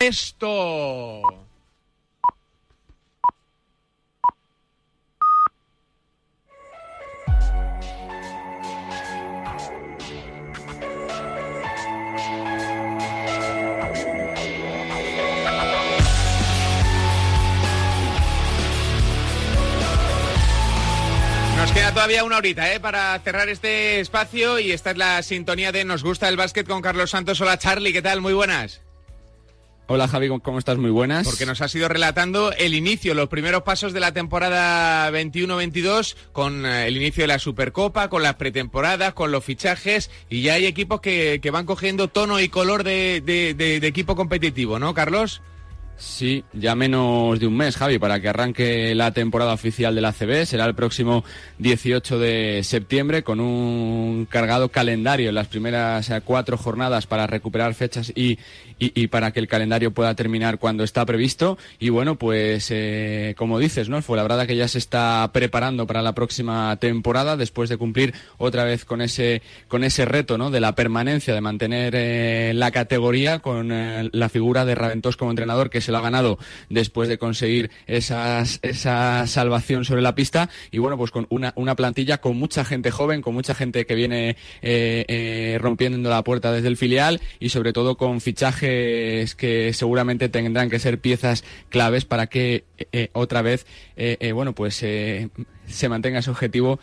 esto. Nos queda todavía una horita ¿eh? para cerrar este espacio y esta es la sintonía de Nos gusta el básquet con Carlos Santos. Hola Charlie, ¿qué tal? Muy buenas. Hola Javi, ¿cómo estás? Muy buenas. Porque nos has ido relatando el inicio, los primeros pasos de la temporada 21-22 con eh, el inicio de la Supercopa, con las pretemporadas, con los fichajes y ya hay equipos que, que van cogiendo tono y color de, de- de- de equipo competitivo, ¿no, Carlos? Sí, ya menos de un mes, Javi, para que arranque la temporada oficial de la CB. Será el próximo 18 de septiembre con un cargado calendario en las primeras eh, cuatro jornadas para recuperar fechas y, y- para que el calendario pueda terminar cuando está previsto. Y bueno, pues eh, como dices, ¿no? Fue la verdad que ya se está preparando para la próxima temporada después de cumplir otra vez con ese, con ese reto, ¿no? De la permanencia, de mantener eh, la categoría con eh, la figura de Raventós como entrenador que se lo ha ganado después de conseguir esas, esa salvación sobre la pista y bueno, pues con una, una plantilla con mucha gente joven, con mucha gente que viene eh, eh, rompiendo la puerta desde el filial y sobre todo con fichajes que seguramente tendrán que ser piezas claves para que eh, otra vez, eh, eh, bueno, pues eh, se mantenga ese objetivo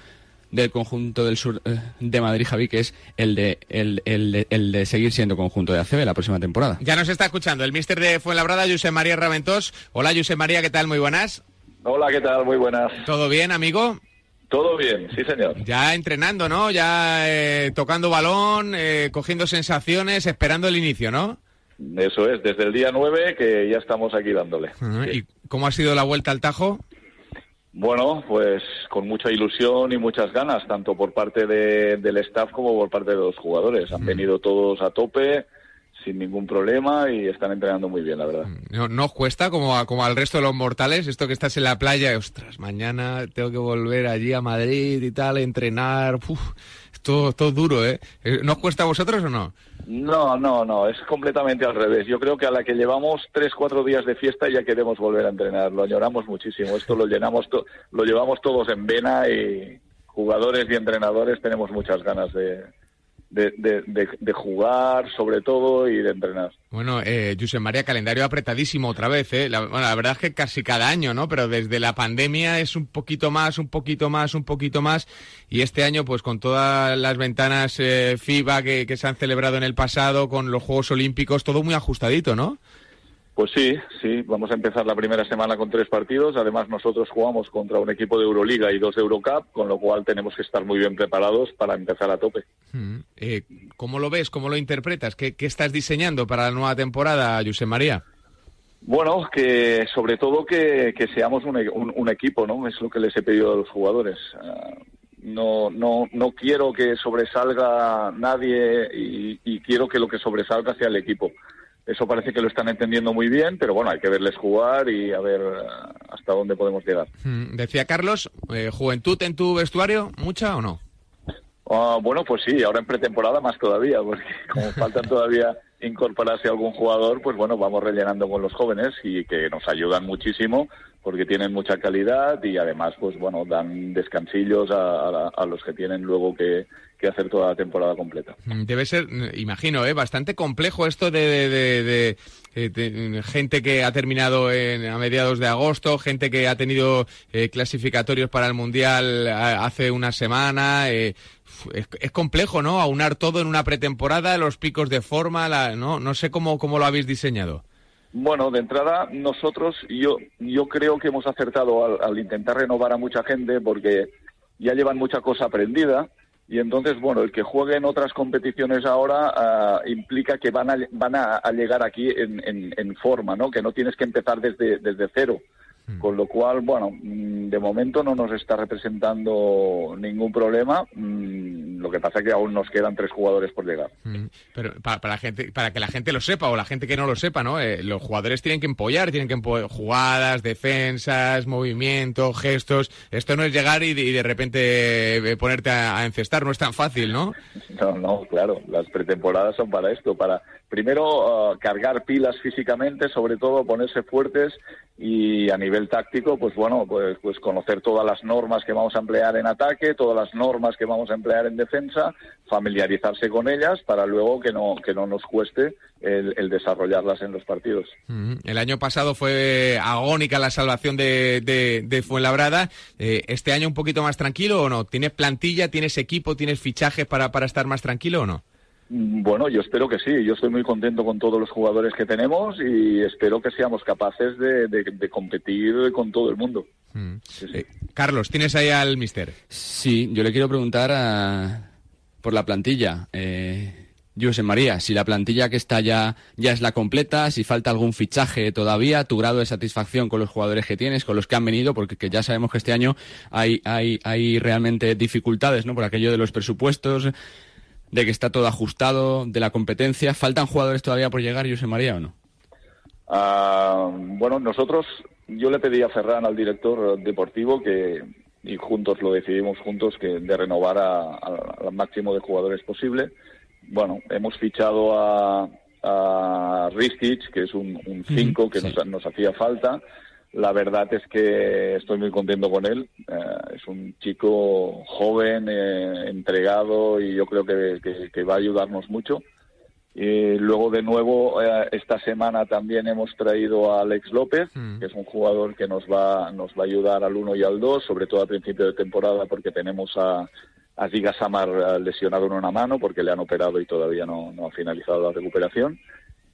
del conjunto del sur de Madrid, Javi, que es el de, el, el de, el de seguir siendo conjunto de ACB la próxima temporada. Ya nos está escuchando el mister de Fuenlabrada, José María Raventós. Hola, José María, ¿qué tal? Muy buenas. Hola, ¿qué tal? Muy buenas. ¿Todo bien, amigo? Todo bien, sí, señor. Ya entrenando, ¿no? Ya eh, tocando balón, eh, cogiendo sensaciones, esperando el inicio, ¿no? Eso es, desde el día 9 que ya estamos aquí dándole. Sí. ¿Y cómo ha sido la vuelta al Tajo? Bueno, pues con mucha ilusión y muchas ganas, tanto por parte de- del staff como por parte de los jugadores. Han venido todos a tope, sin ningún problema y están entrenando muy bien, la verdad. ¿No, no os cuesta como, a- como al resto de los mortales esto que estás en la playa ostras, mañana tengo que volver allí a Madrid y tal, entrenar? Uf, esto es duro, ¿eh? Eh, ¿No os cuesta a vosotros o no? No, no, no, es completamente al revés. Yo creo que a la que llevamos tres, cuatro días de fiesta ya queremos volver a entrenar. Lo añoramos muchísimo. Esto lo llenamos, to- lo llevamos todos en vena y jugadores y entrenadores tenemos muchas ganas de, de, de- de- jugar, sobre todo, y de entrenar. Bueno, eh, María, calendario apretadísimo otra vez, ¿eh? La verdad es que casi cada año, ¿no? Pero desde la pandemia es un poquito más, un poquito más, un poquito más. Y este año, pues con todas las ventanas eh, FIBA que, que se han celebrado en el pasado, con los Juegos Olímpicos, todo muy ajustadito, ¿no? Pues sí, sí, vamos a empezar la primera semana con tres partidos. Además, nosotros jugamos contra un equipo de Euroliga y dos de Eurocup, con lo cual tenemos que estar muy bien preparados para empezar a tope. Mm. Eh, ¿Cómo lo ves? ¿Cómo lo interpretas? ¿Qué, qué estás diseñando para la nueva temporada, Josep María? Bueno, que sobre todo que, que seamos un, un- un equipo, ¿no? Es lo que les he pedido a los jugadores. Ah, no, no, no quiero que sobresalga nadie y, y quiero que lo que sobresalga sea el equipo. Eso parece que lo están entendiendo muy bien, pero bueno, hay que verles jugar y a ver ah, hasta dónde podemos llegar. Mm, Decía Carlos, eh, ¿juventud en tu vestuario? ¿Mucha o no? Ah, bueno, pues sí, ahora en pretemporada más todavía, porque como faltan todavía incorporarse algún jugador, pues bueno, vamos rellenando con los jóvenes y que nos ayudan muchísimo porque tienen mucha calidad y además, pues bueno, dan descansillos a, a a los que tienen luego que, hacer toda la temporada completa. Mm, Debe ser, mm, imagino, ¿eh? bastante complejo esto de, de- de- eh, mm, gente que ha terminado en- a mediados de agosto, gente que ha tenido eh, clasificatorios para el Mundial a- hace una semana. eh, es, complejo, ¿no? Aunar todo en una pretemporada, los picos de forma, la- ¿no? No sé cómo, cómo lo habéis diseñado. Bueno, de entrada, nosotros, yo, yo creo que hemos acertado al, intentar renovar a mucha gente porque ya llevan mucha cosa aprendida y entonces, bueno, el que juegue en otras competiciones ahora ah, implica que van a, van a, a llegar aquí en, en- en forma, ¿no? Que no tienes que empezar desde, desde cero. Con lo cual, bueno, mm, de momento no nos está representando ningún problema. mm, Lo que pasa es que aún nos quedan tres jugadores por llegar. Mm, Pero para, para, gente, para que la gente lo sepa o la gente que no lo sepa, ¿no? Eh, los jugadores tienen que empollar, tienen que empo- jugadas, defensas, movimientos, gestos. Esto no es llegar y de, y de repente eh, ponerte a, a encestar, no es tan fácil, ¿no? No, no, claro, las pretemporadas son para esto, para, primero uh, cargar pilas físicamente, sobre todo ponerse fuertes y a nivel táctico, pues bueno, pues, pues conocer todas las normas que vamos a emplear en ataque, todas las normas que vamos a emplear en defensa, familiarizarse con ellas para luego que no, que no nos cueste el, desarrollarlas en los partidos. El año pasado fue agónica la salvación de, de, Fuenlabrada. Eh, ¿Este año un poquito más tranquilo o no? ¿Tienes plantilla, tienes equipo, tienes fichajes para, para estar más tranquilo o no? Bueno, yo espero que sí. Yo estoy muy contento con todos los jugadores que tenemos y espero que seamos capaces de, competir con todo el mundo. Mm. Eh, Carlos, ¿tienes ahí al mister? Sí, yo le quiero preguntar por la plantilla. Eh, José María, si la plantilla que está ya, ya es la completa, si falta algún fichaje todavía, tu grado de satisfacción con los jugadores que tienes, con los que han venido, porque ya sabemos que este año hay, hay, hay realmente dificultades, ¿no? Por aquello de los presupuestos, de que está todo ajustado, de la competencia. ¿Faltan jugadores todavía por llegar, José María, o no? Ah, bueno, nosotros, yo le pedí a Ferran, al director deportivo, que, y juntos lo decidimos juntos, que de renovar al máximo de jugadores posible. Bueno, hemos fichado a, a Ristich, que es un 5 que nos, nos hacía falta la verdad es que estoy muy contento con él. Eh, es un chico joven, eh, entregado y yo creo que, va a ayudarnos mucho. Y luego de nuevo eh, esta semana también hemos traído a Alex López, mm. que es un jugador que nos va nos va a ayudar al 1 y al 2, sobre todo a principio de temporada porque tenemos a, a Ziga Samar lesionado en una mano porque le han operado y todavía no, no ha finalizado la recuperación.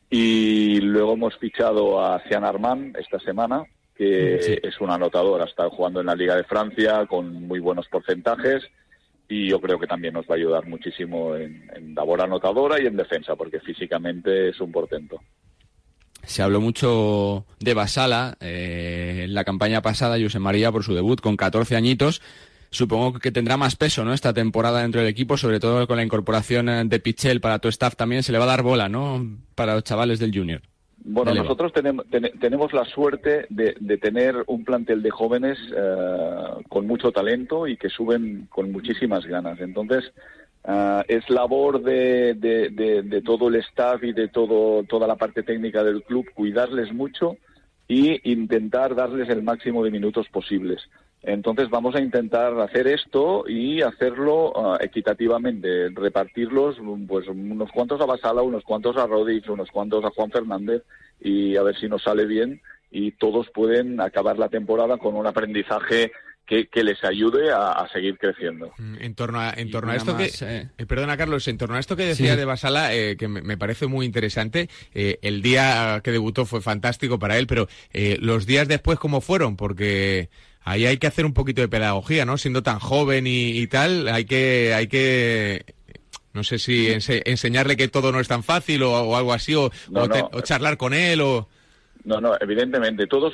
Y luego hemos fichado a Cian Armand esta semana, que es un anotador, ha estado jugando en la Liga de Francia con muy buenos porcentajes y yo creo que también nos va a ayudar muchísimo en, labor anotadora y en defensa, porque físicamente es un portento. Se habló mucho de Basala eh, en la campaña pasada, José María, por su debut con 14 añitos. Supongo que tendrá más peso ¿no? esta temporada dentro del equipo, sobre todo con la incorporación de Pichel para tu staff también. Se le va a dar bola ¿no? para los chavales del Junior. Bueno, nosotros tenemos, tenemos la suerte de, tener un plantel de jóvenes eh, con mucho talento y que suben con muchísimas ganas. Entonces, eh, es labor de, de, todo el staff y de todo, toda la parte técnica del club cuidarles mucho y intentar darles el máximo de minutos posibles. Entonces vamos a intentar hacer esto y hacerlo uh, equitativamente, repartirlos pues unos cuantos a Basala, unos cuantos a Rodríguez, unos cuantos a Juan Fernández y a ver si nos sale bien y todos pueden acabar la temporada con un aprendizaje que, les ayude a, seguir creciendo. Mm, en torno a, en torno a esto que, eh. Eh, perdona Carlos, en torno a esto que decía de Basala, eh, que me, parece muy interesante, el día que debutó fue fantástico para él, pero los días después, ¿cómo fueron? Porque ahí hay que hacer un poquito de pedagogía, ¿no? Siendo tan joven y, tal, hay que, hay que, no sé si enseñarle que todo no es tan fácil o, algo así, o, charlar con él o... No, no, evidentemente, todos,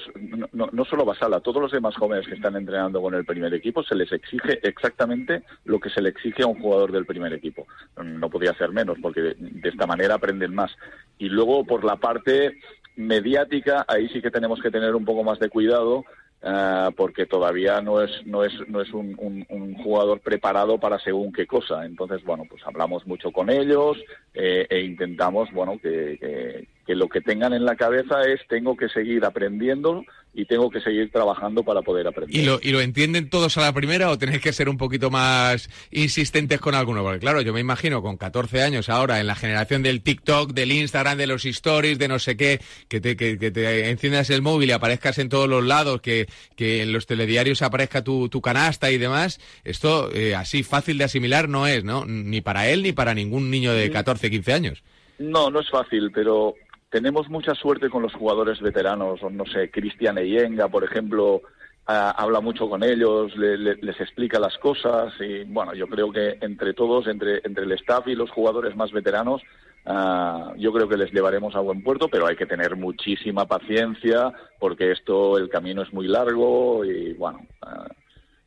no, no solo Basala, todos los demás jóvenes que están entrenando con el primer equipo se les exige exactamente lo que se le exige a un jugador del primer equipo. No podía ser menos, porque de esta manera aprenden más. Y luego, por la parte mediática, ahí sí que tenemos que tener un poco más de cuidado, Ah, porque todavía no es no es no es un, jugador preparado para según qué cosa. Entonces bueno pues hablamos mucho con ellos eh, e intentamos bueno que, que lo que tengan en la cabeza es tengo que seguir aprendiendo y tengo que seguir trabajando para poder aprender. ¿Y lo, ¿Y lo entienden todos a la primera o tenéis que ser un poquito más insistentes con alguno? Porque claro, yo me imagino con 14 años ahora, en la generación del TikTok, del Instagram, de los stories, de no sé qué, que te, que, te enciendas el móvil y aparezcas en todos los lados, que, que en los telediarios aparezca tu, tu canasta y demás, esto eh, así fácil de asimilar no es, ¿no? Ni para él ni para ningún niño de 14, 15 años. No, no es fácil, pero tenemos mucha suerte con los jugadores veteranos, no sé, Cristian Eyenga, por ejemplo, habla mucho con ellos, les explica las cosas y bueno, yo creo que entre todos, entre, entre el staff y los jugadores más veteranos, ah, yo creo que les llevaremos a buen puerto, pero hay que tener muchísima paciencia porque esto, el camino es muy largo y bueno, ah,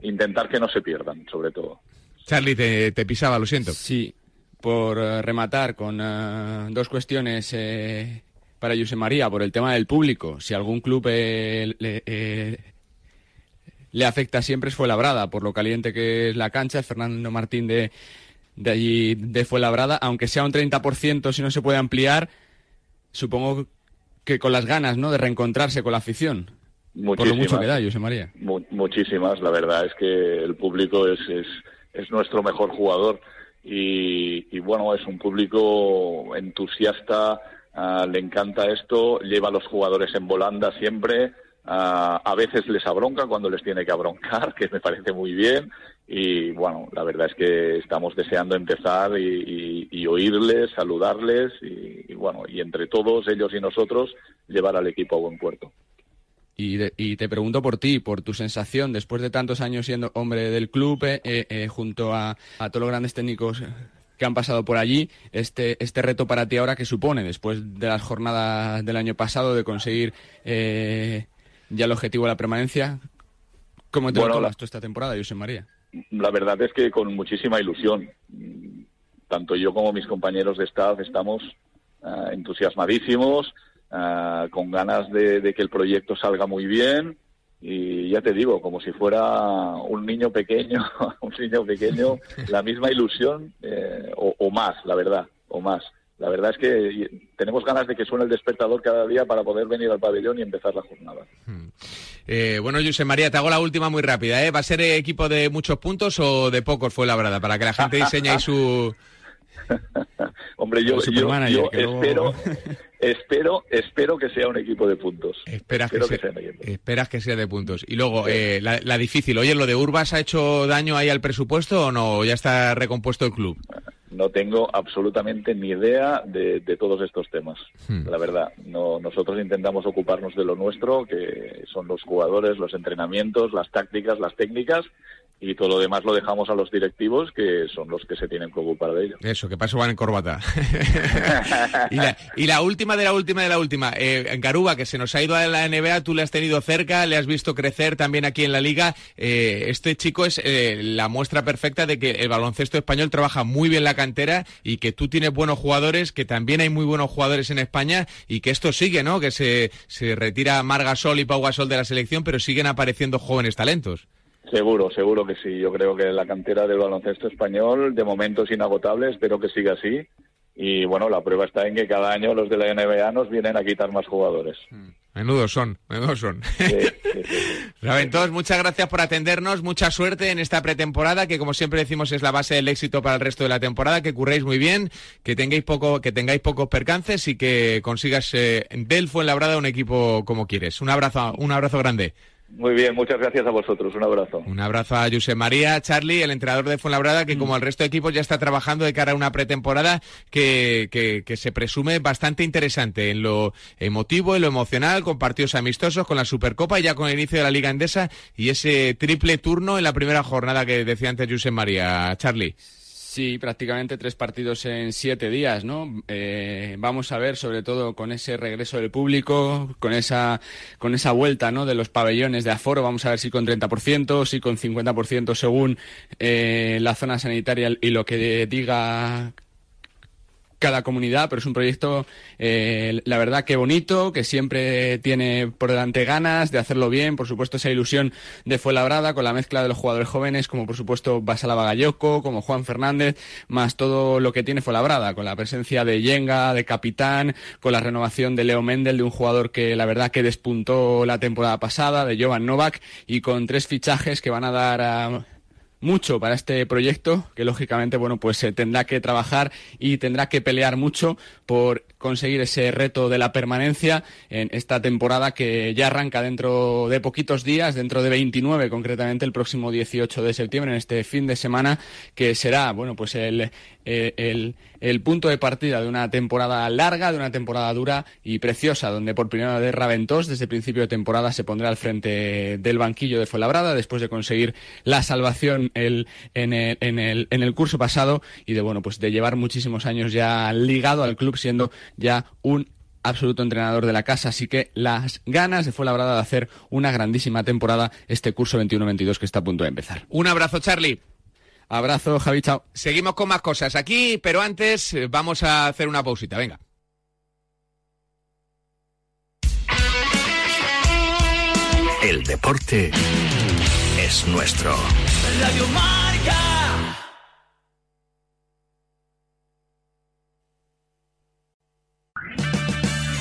intentar que no se pierdan, sobre todo. Charlie, te, te pisaba, lo siento. Sí, por eh, rematar con eh, dos cuestiones eh, para José María por el tema del público. Si algún club eh, eh, le, afecta siempre es Fuenlabrada, por lo caliente que es la cancha. Fernando Martín de, de allí de Fuenlabrada, aunque sea un 30%, si no se puede ampliar, supongo que con las ganas, ¿no? De reencontrarse con la afición. Muchísimas, por lo mucho que da, José María. muchísimas, la verdad es que el público es, es, es nuestro mejor jugador y, bueno, es un público entusiasta, ah, le encanta esto, lleva a los jugadores en volanda siempre, ah, a veces les abronca cuando les tiene que abroncar, que me parece muy bien, y bueno, la verdad es que estamos deseando empezar y, oírles, saludarles y, bueno, y entre todos ellos y nosotros llevar al equipo a buen puerto. Y, te pregunto por ti, por tu sensación, después de tantos años siendo hombre del club, eh, eh, junto a, todos los grandes técnicos que han pasado por allí, este, este reto para ti ahora que supone, después de las jornadas del año pasado, de conseguir eh, ya el objetivo de la permanencia, ¿cómo te lo tomas tú esta temporada, José María? La verdad es que con muchísima ilusión. Tanto yo como mis compañeros de staff estamos entusiasmadísimos, Ah, con ganas de, que el proyecto salga muy bien y ya te digo, como si fuera un niño pequeño, un niño pequeño, la misma ilusión eh, o, más, la verdad, o más. La verdad es que tenemos ganas de que suene el despertador cada día para poder venir al pabellón y empezar la jornada. Hmm. Eh, bueno, José María, te hago la última muy rápida. ¿eh? ¿Va a ser equipo de muchos puntos o de pocos fue la verdad? Para que la gente diseñe ahí su... Hombre, yo, yo, espero, espero, espero que sea un equipo de puntos. Esperas, que, sea, esperas que sea de puntos. Y luego, eh, la, difícil, oye, ¿lo de Urbas ha hecho daño ahí al presupuesto o no? ¿Ya está recompuesto el club? No tengo absolutamente ni idea de, todos estos temas, hmm. la verdad. No, nosotros intentamos ocuparnos de lo nuestro, que son los jugadores, los entrenamientos, las tácticas, las técnicas, y todo lo demás lo dejamos a los directivos que son los que se tienen que ocupar de ello. Eso, que paso van en corbata. y, la, última de la última de la última, eh, Garuba, que se nos ha ido a la NBA, tú le has tenido cerca, le has visto crecer también aquí en la liga. Eh, este chico es eh, la muestra perfecta de que el baloncesto español trabaja muy bien la cantera y que tú tienes buenos jugadores, que también hay muy buenos jugadores en España y que esto sigue, ¿no? Que se, se retira Margasol y Pau Gasol de la selección, pero siguen apareciendo jóvenes talentos. Seguro, seguro que sí. Yo creo que la cantera del baloncesto español de momento es inagotable, espero que siga así. Y bueno, la prueba está en que cada año los de la NBA nos vienen a quitar más jugadores. Mm. Menudos son, menudos son. muchas gracias por atendernos, mucha suerte en esta pretemporada, que como siempre decimos es la base del éxito para el resto de la temporada, que curréis muy bien, que tengáis poco, que tengáis pocos percances y que consigas eh, del Fuenlabrada un equipo como quieres. Un abrazo, un abrazo grande. Muy bien, muchas gracias a vosotros. Un abrazo. Un abrazo a José María, Charlie, el entrenador de Fuenlabrada, que mm. como el resto de equipos ya está trabajando de cara a una pretemporada que, que, se presume bastante interesante en lo emotivo, en lo emocional, con partidos amistosos, con la Supercopa y ya con el inicio de la Liga Endesa y ese triple turno en la primera jornada que decía antes José María. Charlie. Sí, prácticamente tres partidos en siete días, ¿no? Eh, vamos a ver, sobre todo con ese regreso del público, con esa, con esa vuelta, ¿no? De los pabellones de aforo, vamos a ver si con 30%, si con 50% según eh, la zona sanitaria y lo que diga cada comunidad, pero es un proyecto, eh, la verdad que bonito, que siempre tiene por delante ganas de hacerlo bien, por supuesto esa ilusión de Fuenlabrada con la mezcla de los jugadores jóvenes, como por supuesto Basala Bagayoko, como Juan Fernández, más todo lo que tiene Fuenlabrada, con la presencia de Yenga, de capitán, con la renovación de Leo Mendel, de un jugador que la verdad que despuntó la temporada pasada, de Jovan Novak, y con tres fichajes que van a dar a mucho para este proyecto, que lógicamente, bueno, pues se tendrá que trabajar y tendrá que pelear mucho por conseguir ese reto de la permanencia en esta temporada que ya arranca dentro de poquitos días, dentro de 29 concretamente el próximo 18 de septiembre, en este fin de semana, que será, bueno, pues el, eh, el, el, punto de partida de una temporada larga, de una temporada dura y preciosa, donde por primera vez Raventós desde el principio de temporada se pondrá al frente del banquillo de Fuenlabrada después de conseguir la salvación el, en, el, en, el, en el curso pasado y de bueno pues de llevar muchísimos años ya ligado al club siendo ya un absoluto entrenador de la casa, así que las ganas de Fuenlabrada de hacer una grandísima temporada este curso 21-22 que está a punto de empezar. Un abrazo, Charlie. Abrazo, Javi, chao. Seguimos con más cosas aquí, pero antes eh, vamos a hacer una pausita, venga. El deporte es nuestro. Radio Marca.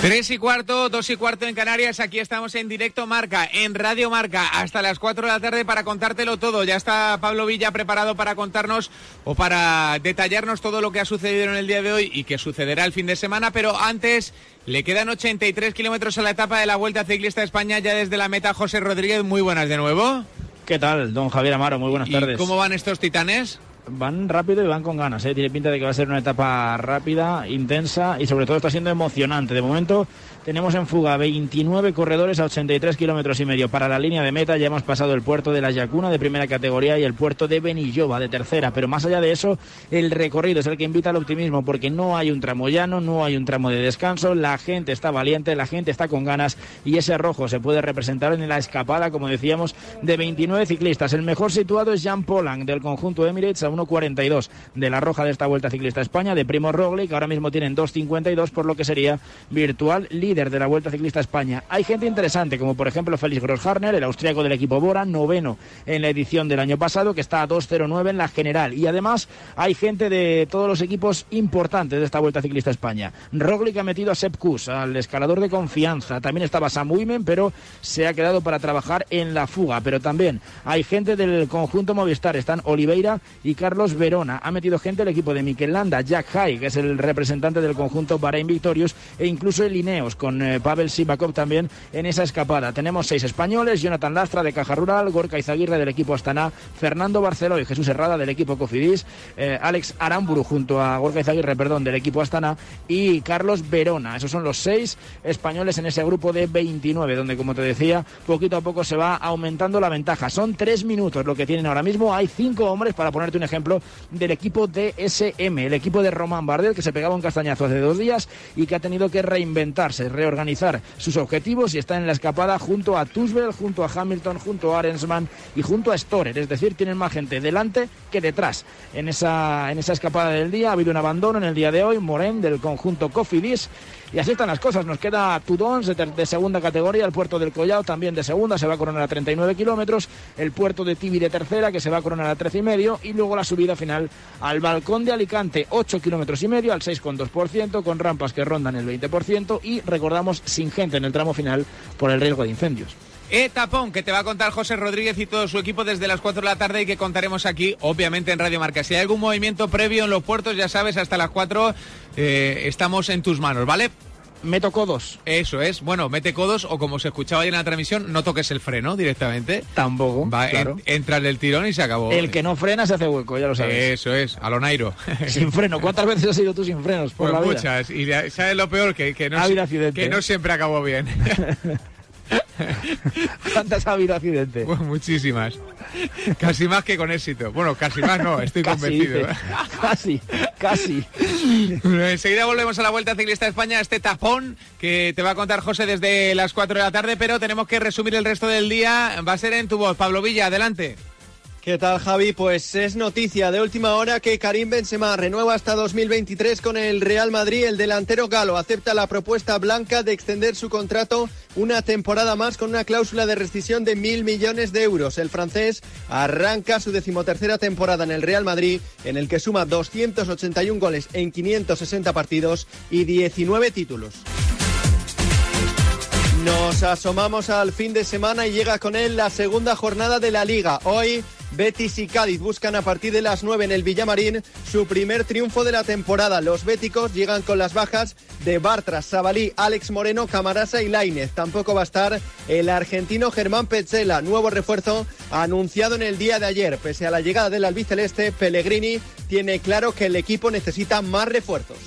Tres y cuarto, dos y cuarto en Canarias. Aquí estamos en directo Marca, en Radio Marca, hasta las cuatro de la tarde para contártelo todo. Ya está Pablo Villa preparado para contarnos o para detallarnos todo lo que ha sucedido en el día de hoy y que sucederá el fin de semana. Pero antes, le quedan 83 kilómetros a la etapa de la Vuelta Ciclista a España, ya desde la meta. José Rodríguez, muy buenas de nuevo. ¿Qué tal, don Javier Amaro? Muy buenas ¿Y tardes. cómo van estos titanes? Van rápido y van con ganas, ¿eh? tiene pinta de que va a ser una etapa rápida, intensa y sobre todo está siendo emocionante. De momento tenemos en fuga 29 corredores a 83 kilómetros y medio para la línea de meta. Ya hemos pasado el puerto de la Yacuna de primera categoría y el puerto de Benillova de tercera. Pero más allá de eso, el recorrido es el que invita al optimismo porque no hay un tramo llano, no hay un tramo de descanso. La gente está valiente, la gente está con ganas y ese rojo se puede representar en la escapada, como decíamos, de 29 ciclistas. El mejor situado es Jan Polang del conjunto Emirates a 1.42 de la roja de esta Vuelta Ciclista España, de Primo Roglic, ahora mismo tienen 2.52, por lo que sería virtual líder de la Vuelta Ciclista España. Hay gente interesante, como por ejemplo Félix Grossharner, el austriaco del equipo Bora, noveno en la edición del año pasado, que está a 2.09 en la general. Y además hay gente de todos los equipos importantes de esta Vuelta Ciclista a España. Roglic ha metido a Sepp Kuss, al escalador de confianza. También estaba Sam Wimen, pero se ha quedado para trabajar en la fuga. Pero también hay gente del conjunto Movistar. Están Oliveira y Carlos Verona. Ha metido gente el equipo de Mikel Landa, Jack Hay, que es el representante del conjunto Bahrein Victorious, e incluso el Ineos, con eh, Pavel Sivakov también en esa escapada. Tenemos seis españoles, Jonathan Lastra de Caja Rural, Gorka Izaguirre del equipo Astana, Fernando Barceló y Jesús Herrada del equipo Cofidis, eh, Alex Aramburu junto a Gorka Izaguirre, perdón, del equipo Astana y Carlos Verona. Esos son los seis españoles en ese grupo de 29, donde como te decía, poquito a poco se va aumentando la ventaja. Son tres minutos lo que tienen ahora mismo. Hay cinco hombres, para ponerte un ejemplo, del equipo de SM, el equipo de Román Bardel, que se pegaba un castañazo hace dos días y que ha tenido que reinventarse, reorganizar sus objetivos y está en la escapada junto a Tusbel, junto a Hamilton, junto a Arensman y junto a Storer. Es decir, tienen más gente delante que detrás. En esa, en esa escapada del día ha habido un abandono en el día de hoy, Moren del conjunto Cofidis. Y así están las cosas. Nos queda ter- de segunda categoría, el puerto del Collao también de segunda, se va a coronar a 39 kilómetros, el puerto de Tibi de tercera, que se va a coronar a 13 y medio, y luego la subida final al balcón de Alicante, 8 kilómetros y medio, al 6,2%, con rampas que rondan el 20%, y recordamos sin gente en el tramo final por el riesgo de incendios. Etapón, que te va a contar José Rodríguez y todo su equipo desde las 4 de la tarde y que contaremos aquí, obviamente, en Radio Marca. Si hay algún movimiento previo en los puertos, ya sabes, hasta las 4 eh, estamos en tus manos, ¿vale? meto codos. Eso es. Bueno, mete codos o como se escuchaba ayer en la transmisión, no toques el freno directamente. Tampoco. Va, claro. en- entra en el tirón y se acabó. El que no frena se hace hueco, ya lo sabes. Eso es, a lo Nairo. Sin freno. ¿Cuántas veces has ido tú sin frenos por Pues la vida? muchas. Y de- ¿sabes lo peor? Que, que, no, Ha que no ¿eh? siempre acabó bien. ¿Cuántas ha habido accidentes? Pues muchísimas. Casi más que con éxito. Bueno, casi más no, estoy Casi, convencido. dice. casi, casi. Bueno, Enseguida volvemos a la Vuelta Ciclista de España, este tapón que te va a contar José desde las 4 de la tarde, pero tenemos que resumir el resto del día. Va a ser en tu voz. Pablo Villa, adelante. ¿Qué tal, Javi? Pues es noticia de última hora que Karim Benzema renueva hasta 2023 con el Real Madrid. El delantero galo acepta la propuesta blanca de extender su contrato una temporada más con una cláusula de rescisión de mil millones de euros. El francés arranca su decimotercera temporada en el Real Madrid, en el que suma 281 goles en 560 partidos y 19 títulos. Nos asomamos al fin de semana y llega con él la segunda jornada de la liga. Hoy Betis y Cádiz buscan a partir de las 9 en el Villamarín su primer triunfo de la temporada. Los béticos llegan con las bajas de Bartra, Sabalí, Alex Moreno, Camarasa y Lainez. Tampoco va a estar el argentino Germán Petzela, nuevo refuerzo anunciado en el día de ayer. Pese a la llegada del albiceleste, Pellegrini tiene claro que el equipo necesita más refuerzos.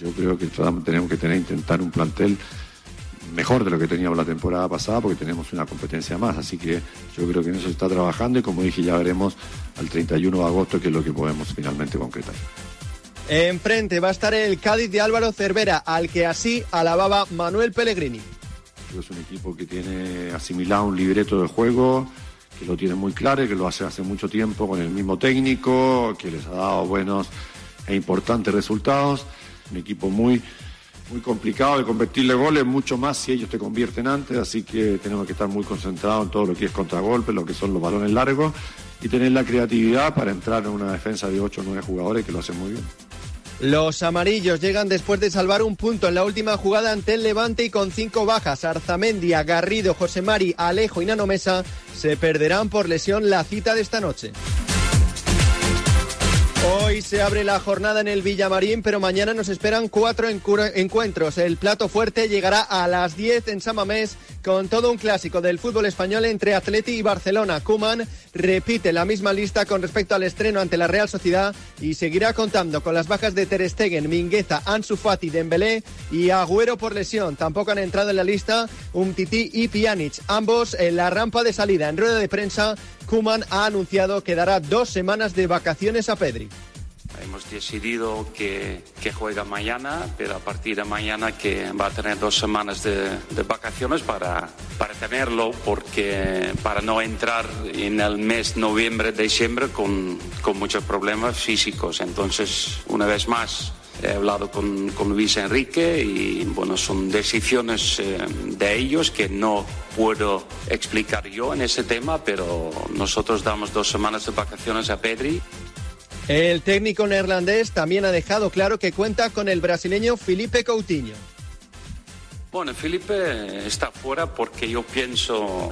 Yo creo que tenemos que tener intentar un plantel mejor de lo que teníamos la temporada pasada porque tenemos una competencia más. Así que yo creo que en eso se está trabajando y como dije ya veremos al 31 de agosto qué es lo que podemos finalmente concretar. Enfrente va a estar el Cádiz de Álvaro Cervera, al que así alababa Manuel Pellegrini. Es un equipo que tiene asimilado un libreto de juego, que lo tiene muy claro y que lo hace hace mucho tiempo con el mismo técnico, que les ha dado buenos e importantes resultados. Un equipo muy, muy complicado de convertirle goles, mucho más si ellos te convierten antes, así que tenemos que estar muy concentrados en todo lo que es contragolpe, lo que son los balones largos y tener la creatividad para entrar en una defensa de 8 o 9 jugadores que lo hacen muy bien. Los amarillos llegan después de salvar un punto en la última jugada ante el Levante y con cinco bajas. Arzamendia, Garrido, José Mari, Alejo y Nano Mesa se perderán por lesión la cita de esta noche. Hoy se abre la jornada en el Villamarín, pero mañana nos esperan cuatro encuentros. El plato fuerte llegará a las 10 en San Mamés con todo un clásico del fútbol español entre Atleti y Barcelona. Kuman repite la misma lista con respecto al estreno ante la Real Sociedad y seguirá contando con las bajas de Ter Stegen, Mingueza, Ansu Fati, Dembélé y Agüero por lesión. Tampoco han entrado en la lista Umtiti y Pjanic, ambos en la rampa de salida. En rueda de prensa, Kuman ha anunciado que dará dos semanas de vacaciones a Pedri. Hemos decidido que, que juega mañana, pero a partir de mañana que va a tener dos semanas de, de vacaciones para, para tenerlo, porque para no entrar en el mes noviembre-diciembre con, con muchos problemas físicos. Entonces, una vez más, he hablado con, con Luis Enrique y bueno, son decisiones eh, de ellos que no puedo explicar yo en ese tema, pero nosotros damos dos semanas de vacaciones a Pedri. El técnico neerlandés también ha dejado claro que cuenta con el brasileño Felipe Coutinho. Bueno, Felipe está fuera porque yo pienso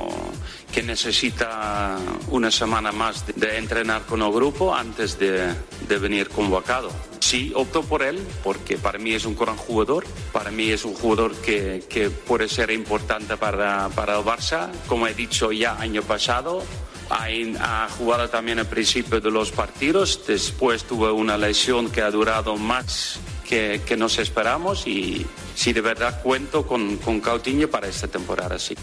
que necesita una semana más de, de entrenar con el grupo antes de, de venir convocado. Sí, opto por él porque para mí es un gran jugador, para mí es un jugador que, que puede ser importante para, para el Barça, como he dicho ya año pasado. Ha, jugado también al principio de los partidos, después tuvo una lesión que ha durado más que, que nos esperamos y sí, de verdad cuento con, con Coutinho para esta temporada, sí.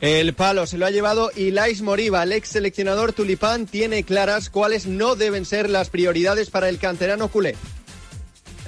El palo se lo ha llevado Ilais Moriba, el ex seleccionador tulipán, tiene claras cuáles no deben ser las prioridades para el canterano culé.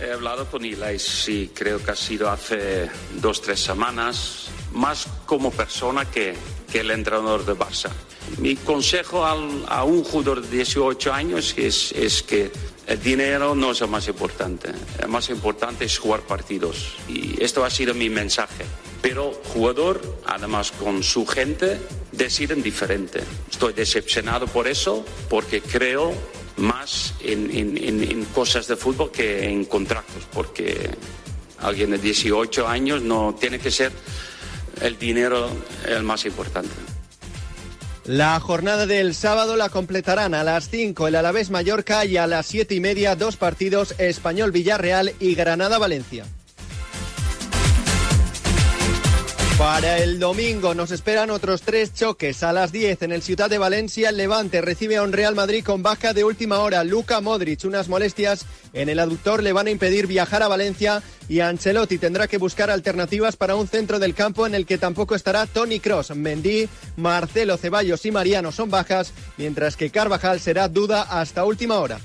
He hablado con Ilais, sí, creo que ha sido hace dos, tres semanas, más como persona que, que el entrenador de Barça. Mi consejo al, a un jugador de 18 años es, es que el dinero no es lo más importante. Lo más importante es jugar partidos. Y esto ha sido mi mensaje. Pero jugador, además con su gente, deciden diferente. Estoy decepcionado por eso, porque creo más en, cosas de fútbol que en contratos, porque alguien de 18 años no tiene que ser el dinero el más importante. La jornada del sábado la completarán a las 5 el Alavés Mallorca y a las 7 y media dos partidos Español Villarreal y Granada Valencia. Para el domingo nos esperan otros tres choques. A las 10 en el Ciudad de Valencia, el Levante recibe a un Real Madrid con baja de última hora. Luca Modric, unas molestias en el aductor le van a impedir viajar a Valencia y Ancelotti tendrá que buscar alternativas para un centro del campo en el que tampoco estará Tony Cross. Mendy, Marcelo Ceballos y Mariano son bajas, mientras que Carvajal será duda hasta última hora.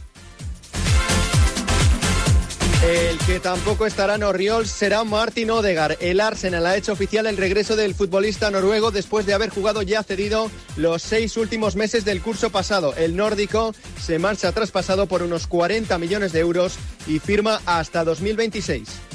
El que tampoco estará en Oriols será Martin Odegar. El Arsenal ha hecho oficial el regreso del futbolista noruego después de haber jugado ya cedido los seis últimos meses del curso pasado. El nórdico se marcha traspasado por unos 40 millones de euros y firma hasta 2026.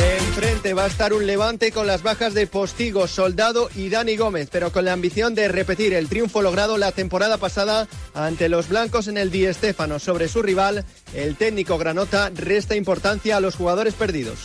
Enfrente va a estar un levante con las bajas de Postigo, Soldado y Dani Gómez, pero con la ambición de repetir el triunfo logrado la temporada pasada ante los blancos en el Di Stéfano sobre su rival, el técnico Granota resta importancia a los jugadores perdidos.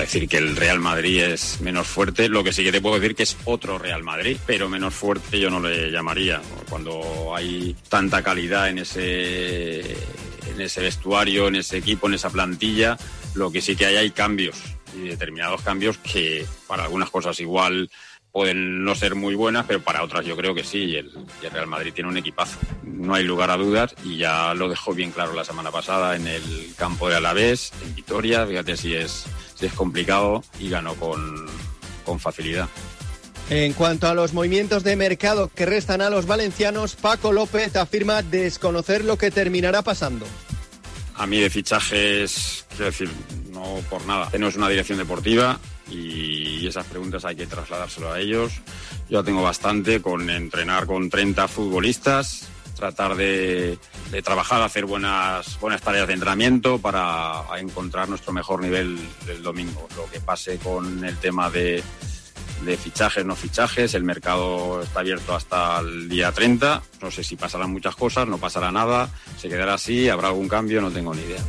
Decir que el Real Madrid es menos fuerte, lo que sí que te puedo decir que es otro Real Madrid, pero menos fuerte yo no le llamaría. Cuando hay tanta calidad en ese, en ese vestuario, en ese equipo, en esa plantilla, lo que sí que hay hay cambios y determinados cambios que para algunas cosas igual pueden no ser muy buenas, pero para otras yo creo que sí. Y el, y el Real Madrid tiene un equipazo. No hay lugar a dudas y ya lo dejó bien claro la semana pasada en el campo de Alavés, en Vitoria. Fíjate si es, si es complicado y ganó con, con facilidad. En cuanto a los movimientos de mercado que restan a los valencianos, Paco López afirma desconocer lo que terminará pasando. A mí de fichajes, quiero decir, no por nada. Tenemos una dirección deportiva y esas preguntas hay que trasladárselo a ellos. Yo tengo bastante con entrenar con 30 futbolistas, tratar de, trabajar, hacer buenas, buenas tareas de entrenamiento para encontrar nuestro mejor nivel del domingo. Lo que pase con el tema de, de fichajes, no fichajes. El mercado está abierto hasta el día 30. No sé si pasarán muchas cosas, no pasará nada. Se quedará así, habrá algún cambio, no tengo ni idea.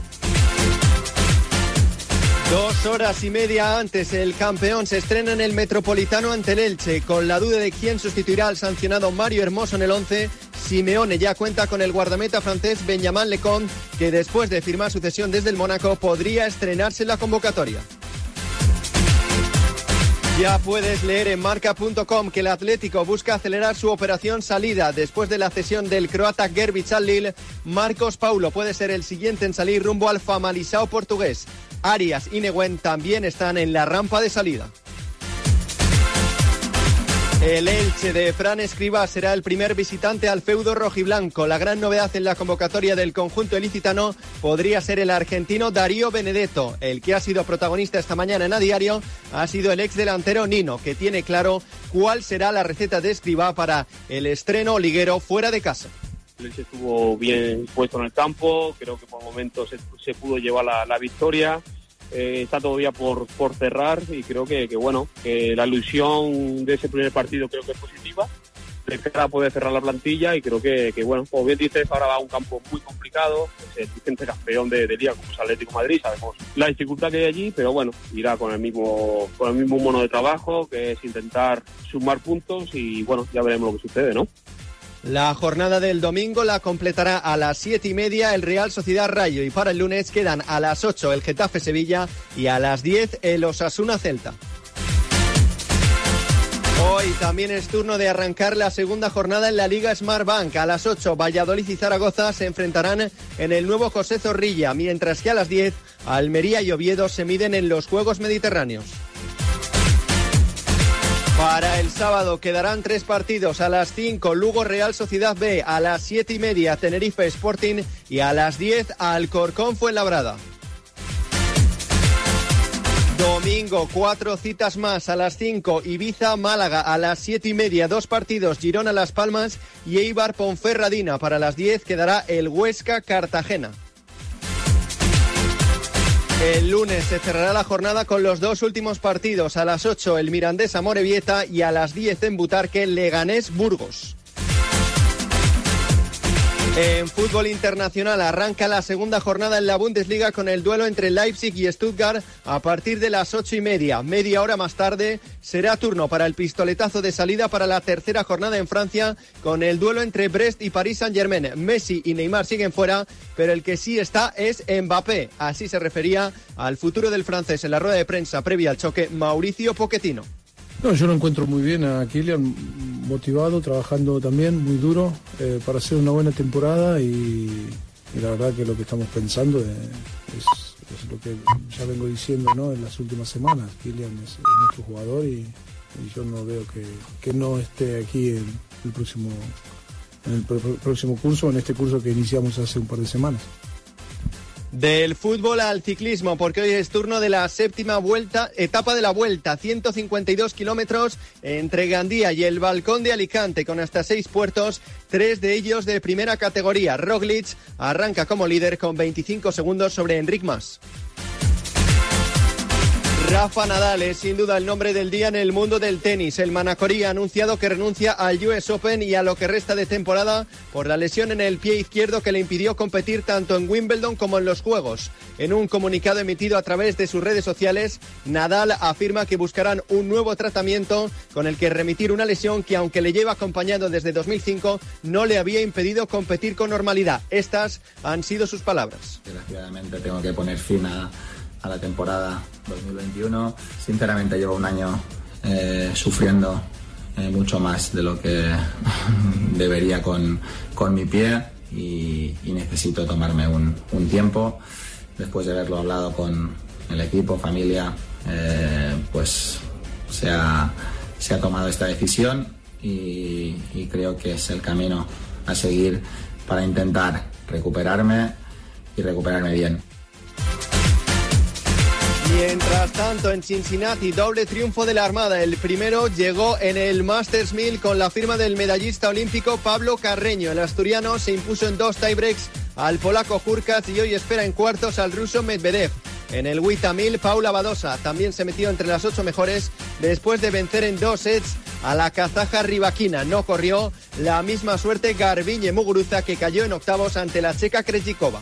Dos horas y media antes, el campeón se estrena en el Metropolitano ante el Elche. Con la duda de quién sustituirá al sancionado Mario Hermoso en el 11, Simeone ya cuenta con el guardameta francés Benjamin Lecon, que después de firmar su cesión desde el Mónaco podría estrenarse en la convocatoria. Ya puedes leer en marca.com que el Atlético busca acelerar su operación salida después de la cesión del croata Gerbic al Lille. Marcos Paulo puede ser el siguiente en salir rumbo al Famalisao portugués. Arias y Neguen también están en la rampa de salida. El Elche de Fran Escribá será el primer visitante al feudo rojiblanco. La gran novedad en la convocatoria del conjunto ilicitano podría ser el argentino Darío Benedetto. El que ha sido protagonista esta mañana en A Diario ha sido el ex delantero Nino, que tiene claro cuál será la receta de Escribá para el estreno liguero fuera de casa. El Elche estuvo bien puesto en el campo, creo que por momentos se, se pudo llevar la, victoria. Eh, está todavía por, cerrar y creo que, bueno, que la ilusión de ese primer partido creo que es positiva. De cara a poder cerrar la plantilla y creo que, bueno, como bien dices, ahora va a un campo muy complicado, es el vigente campeón de, liga como es Atlético Madrid, sabemos la dificultad que hay allí, pero bueno, irá con el mismo, con el mismo mono de trabajo, que es intentar sumar puntos y bueno, ya veremos lo que sucede, ¿no? La jornada del domingo la completará a las siete y media el Real Sociedad Rayo y para el lunes quedan a las 8 el Getafe Sevilla y a las 10 el Osasuna Celta. Hoy también es turno de arrancar la segunda jornada en la Liga Smart Bank. A las 8 Valladolid y Zaragoza se enfrentarán en el nuevo José Zorrilla, mientras que a las 10 Almería y Oviedo se miden en los Juegos Mediterráneos. Para el sábado quedarán tres partidos. A las 5 Lugo Real Sociedad B, a las 7 y media Tenerife Sporting y a las 10 Alcorcón Fuenlabrada. Domingo, cuatro citas más. A las 5 Ibiza Málaga, a las 7 y media dos partidos Girona Las Palmas y Eibar Ponferradina. Para las 10 quedará el Huesca Cartagena. El lunes se cerrará la jornada con los dos últimos partidos. A las 8 el Mirandés Amorebieta y a las 10 en Butarque Leganés Burgos. En fútbol internacional arranca la segunda jornada en la Bundesliga con el duelo entre Leipzig y Stuttgart a partir de las ocho y media. Media hora más tarde será turno para el pistoletazo de salida para la tercera jornada en Francia con el duelo entre Brest y París Saint Germain. Messi y Neymar siguen fuera, pero el que sí está es Mbappé. Así se refería al futuro del francés en la rueda de prensa previa al choque Mauricio Pochettino. No, yo lo encuentro muy bien a Kylian, motivado, trabajando también muy duro eh, para hacer una buena temporada y, la verdad que lo que estamos pensando es, lo que ya vengo diciendo ¿no? en las últimas semanas. Kylian es, es nuestro jugador y, yo no veo que, que no esté aquí en el próximo en el próximo curso, en este curso que iniciamos hace un par de semanas. Del fútbol al ciclismo, porque hoy es turno de la séptima vuelta, etapa de la vuelta, 152 kilómetros entre Gandía y el Balcón de Alicante, con hasta seis puertos, tres de ellos de primera categoría. Roglic arranca como líder con 25 segundos sobre Enric Mas. Rafa Nadal es sin duda el nombre del día en el mundo del tenis. El Manacorí ha anunciado que renuncia al US Open y a lo que resta de temporada por la lesión en el pie izquierdo que le impidió competir tanto en Wimbledon como en los Juegos. En un comunicado emitido a través de sus redes sociales, Nadal afirma que buscarán un nuevo tratamiento con el que remitir una lesión que aunque le lleva acompañado desde 2005 no le había impedido competir con normalidad. Estas han sido sus palabras. Desgraciadamente tengo que poner fin a, a la temporada 2021. Sinceramente llevo un año eh, sufriendo eh, mucho más de lo que debería con, con mi pie y, necesito tomarme un, un tiempo. Después de haberlo hablado con el equipo, familia, eh, pues se ha, se ha tomado esta decisión y creo que es el camino a seguir para intentar recuperarme y recuperarme bien. Mientras tanto, en Cincinnati, doble triunfo de la Armada. El primero llegó en el Masters 1000 con la firma del medallista olímpico Pablo Carreño. El asturiano se impuso en dos tiebreaks al polaco Hurkacz y hoy espera en cuartos al ruso Medvedev. En el Wita 1000, Paula Badosa también se metió entre las ocho mejores después de vencer en dos sets a la kazaja Rivaquina. No corrió la misma suerte Garbiñe Muguruza que cayó en octavos ante la checa Krejcikova.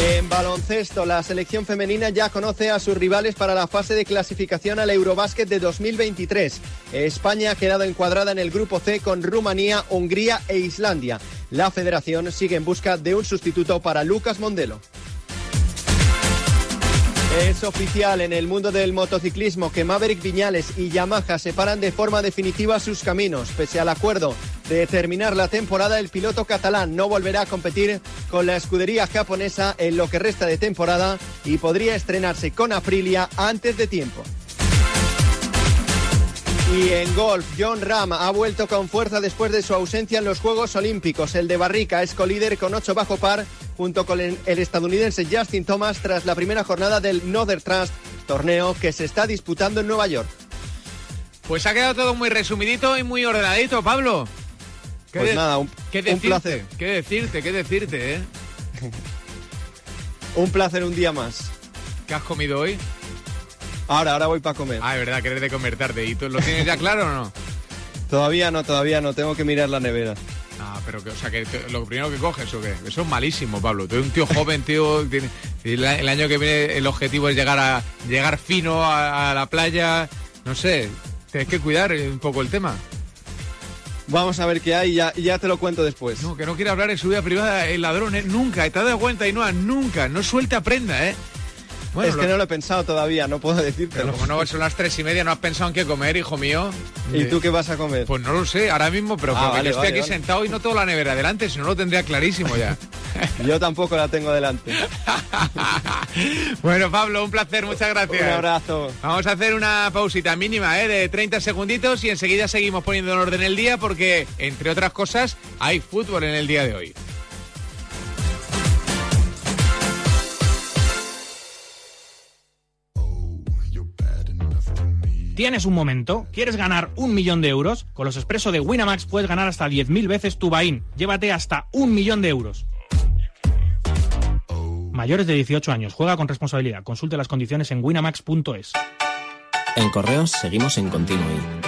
En baloncesto, la selección femenina ya conoce a sus rivales para la fase de clasificación al Eurobásquet de 2023. España ha quedado encuadrada en el grupo C con Rumanía, Hungría e Islandia. La federación sigue en busca de un sustituto para Lucas Mondelo. Es oficial en el mundo del motociclismo que Maverick Viñales y Yamaha separan de forma definitiva sus caminos. Pese al acuerdo de terminar la temporada, el piloto catalán no volverá a competir con la escudería japonesa en lo que resta de temporada y podría estrenarse con Aprilia antes de tiempo. Y en golf, John Ram ha vuelto con fuerza después de su ausencia en los Juegos Olímpicos. El de Barrica es colíder con 8 bajo par junto con el, el estadounidense Justin Thomas tras la primera jornada del Northern Trust, torneo que se está disputando en Nueva York. Pues ha quedado todo muy resumidito y muy ordenadito, Pablo. ¿Qué Pues nada, un- ¿qué un placer. ¿Qué decirte? ¿Qué decirte, eh? Un placer un día más. ¿Qué has comido hoy? Ahora, ahora voy para comer. Ah, es verdad, que eres de comer tarde. ¿Y tú lo tienes ya claro o no? Todavía no, todavía no, tengo que mirar la nevera. Ah, pero que, o sea, que te- lo primero que coges o qué? Eso es malísimo, Pablo. Tú eres un tío joven, tío. tiene- y el, el año que viene el objetivo es llegar a llegar fino a, a la playa. No sé, tienes que cuidar un poco el tema. Vamos a ver qué hay y ya, ya te lo cuento después. No, que no quiere hablar en su vida privada el ladrón, ¿eh? Nunca. ¿Te has dado cuenta, Ainhoa? Nunca. No suelta prenda, ¿eh? Es que no lo he pensado todavía, no puedo decirte. Pero como no son las tres y media, no has pensado en qué comer, hijo mío. ¿Y tú qué vas a comer? Pues no lo sé, ahora mismo, pero Ah, vale, yo estoy vale, aquí vale. sentado y no tengo la nevera delante, si no lo tendría clarísimo ya. Yo tampoco la tengo delante. bueno, Pablo, un placer, muchas gracias. Un abrazo. Vamos a hacer una pausita mínima, ¿eh? De 30 segunditos y enseguida seguimos poniendo en orden el día porque, entre otras cosas, hay fútbol en el día de hoy. ¿Tienes un momento? ¿Quieres ganar un millón de euros? Con los expresos de Winamax puedes ganar hasta 10.000 veces tu Bain. Llévate hasta un millón de euros. Mayores de 18 años. Juega con responsabilidad. Consulte las condiciones en winamax.es. En Correos seguimos en Continuo.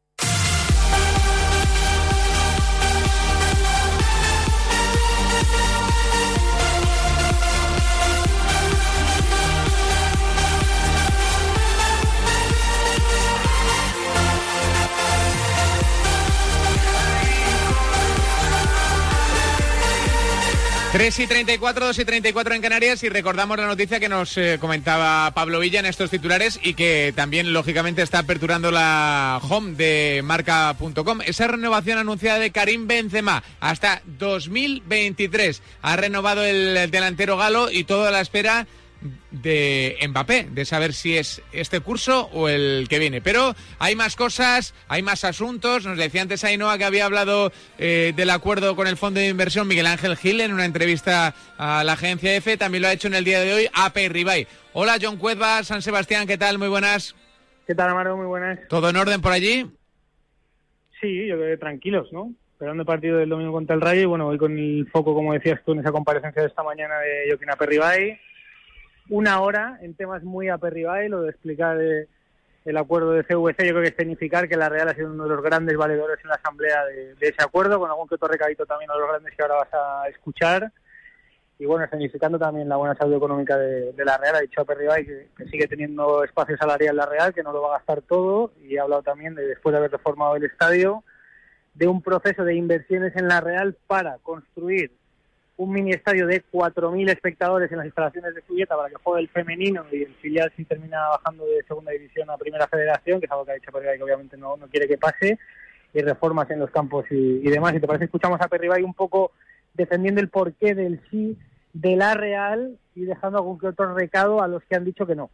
Tres y 34, 2 y 34 en Canarias y recordamos la noticia que nos eh, comentaba Pablo Villa en estos titulares y que también lógicamente está aperturando la home de marca.com. Esa renovación anunciada de Karim Benzema hasta 2023. Ha renovado el delantero galo y toda la espera de Mbappé, de saber si es este curso o el que viene. Pero hay más cosas, hay más asuntos. Nos decía antes Ainhoa que había hablado eh, del acuerdo con el fondo de inversión Miguel Ángel Gil en una entrevista a la agencia EFE. También lo ha hecho en el día de hoy AP Ribay. Hola John Cueva, San Sebastián, ¿qué tal? Muy buenas. ¿Qué tal, Amaro? Muy buenas. ¿Todo en orden por allí? Sí, yo creo que tranquilos, ¿no? Esperando el partido del domingo contra el Rayo y bueno, hoy con el foco, como decías tú, en esa comparecencia de esta mañana de Joaquín Aperribay una hora en temas muy aperribados, lo de explicar eh, el acuerdo de CVC, yo creo que es significar que la Real ha sido uno de los grandes valedores en la asamblea de, ese acuerdo, con algún que otro recadito también de los grandes que ahora vas a escuchar. Y bueno, significando también la buena salud económica de, la Real, ha dicho Aperribay que, que sigue teniendo espacio salarial la Real, que no lo va a gastar todo, y ha hablado también de después de haber reformado el estadio, de un proceso de inversiones en la Real para construir un mini estadio de 4.000 espectadores en las instalaciones de Zubieta para que juegue el femenino y el filial si termina bajando de segunda división a primera federación, que es algo que ha dicho Perribay que obviamente no, no quiere que pase, y reformas en los campos y, demás. Y te parece, escuchamos a Perribay un poco defendiendo el porqué del sí de la Real y dejando algún que otro recado a los que han dicho que no.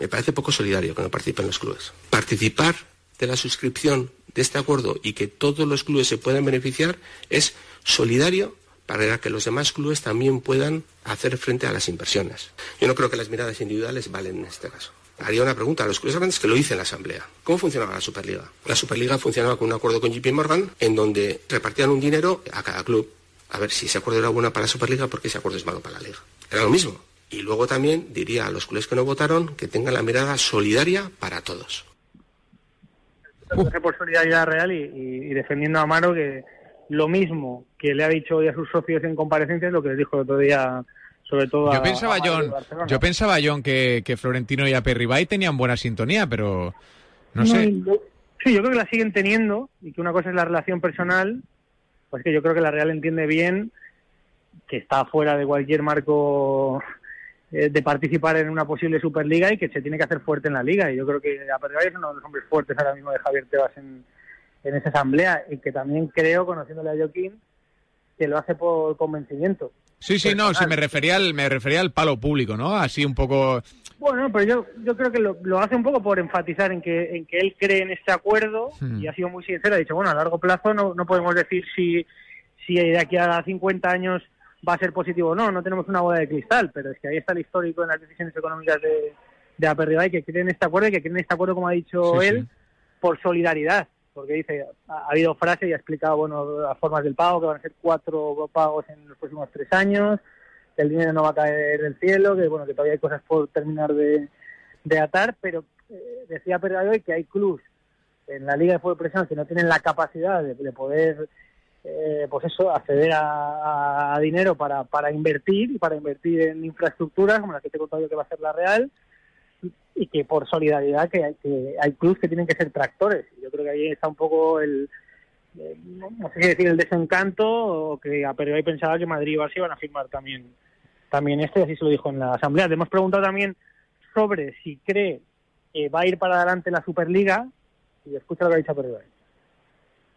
Me parece poco solidario que no participen los clubes. Participar de la suscripción de este acuerdo y que todos los clubes se puedan beneficiar es solidario para que los demás clubes también puedan hacer frente a las inversiones. Yo no creo que las miradas individuales valen en este caso. Haría una pregunta a los clubes grandes que lo hice en la Asamblea. ¿Cómo funcionaba la Superliga? La Superliga funcionaba con un acuerdo con JP Morgan en donde repartían un dinero a cada club. A ver si ese acuerdo era bueno para la Superliga porque ese acuerdo es malo para la Liga. Era lo mismo. Y luego también diría a los clubes que no votaron que tengan la mirada solidaria para todos. Por solidaridad real y, y- y defendiendo a Amaro que lo mismo que le ha dicho hoy a sus socios en comparecencias, lo que les dijo el otro día, sobre todo a Yo pensaba, a John, Barcelona. yo pensaba, John, que, que Florentino y Aperribay tenían buena sintonía, pero no sé. yo- sí, yo creo que la siguen teniendo y que una cosa es la relación personal, pues que yo creo que la Real entiende bien que está fuera de cualquier marco eh, de participar en una posible Superliga y que se tiene que hacer fuerte en la Liga. Y yo creo que Aperribay es uno de los hombres fuertes ahora mismo de Javier Tebas en, en esa asamblea y que también creo, conociéndole a Joaquín, que lo hace por convencimiento. Sí, sí, no, sí, me refería al, me refería al palo público, ¿no? Así un poco... Bueno, pero yo, yo creo que lo, lo hace un poco por enfatizar en que, en que él cree en este acuerdo Hmm. y ha sido muy sincero. Ha dicho, bueno, a largo plazo no, no podemos decir si, si de aquí a 50 años va a ser positivo o no. No tenemos una bola de cristal, pero es que ahí está el histórico en las decisiones económicas de, de Aperribay que cree en este acuerdo y que cree en este acuerdo, como ha dicho Sí, él, sí. por solidaridad. Porque dice, ha, ha habido frases y ha explicado, bueno, las formas del pago, que van a ser cuatro pagos en los próximos tres años, que el dinero no va a caer del cielo, que bueno, que todavía hay cosas por terminar de, de atar, pero eh, decía hoy que hay clubs en la Liga de Fútbol Profesional que no tienen la capacidad de, de poder, eh, pues eso, acceder a, a dinero para, para invertir y para invertir en infraestructuras como la que te he contado yo que va a ser la Real y que por solidaridad que hay, que hay clubs que tienen que ser tractores. Yo creo que ahí está un poco el, no, sé si decir el desencanto o que a Peribay pensaba que Madrid y Barça iban a firmar también también esto y así se lo dijo en la asamblea. Le hemos preguntado también sobre si cree que va a ir para adelante la Superliga y escucha lo que ha dicho Peribay.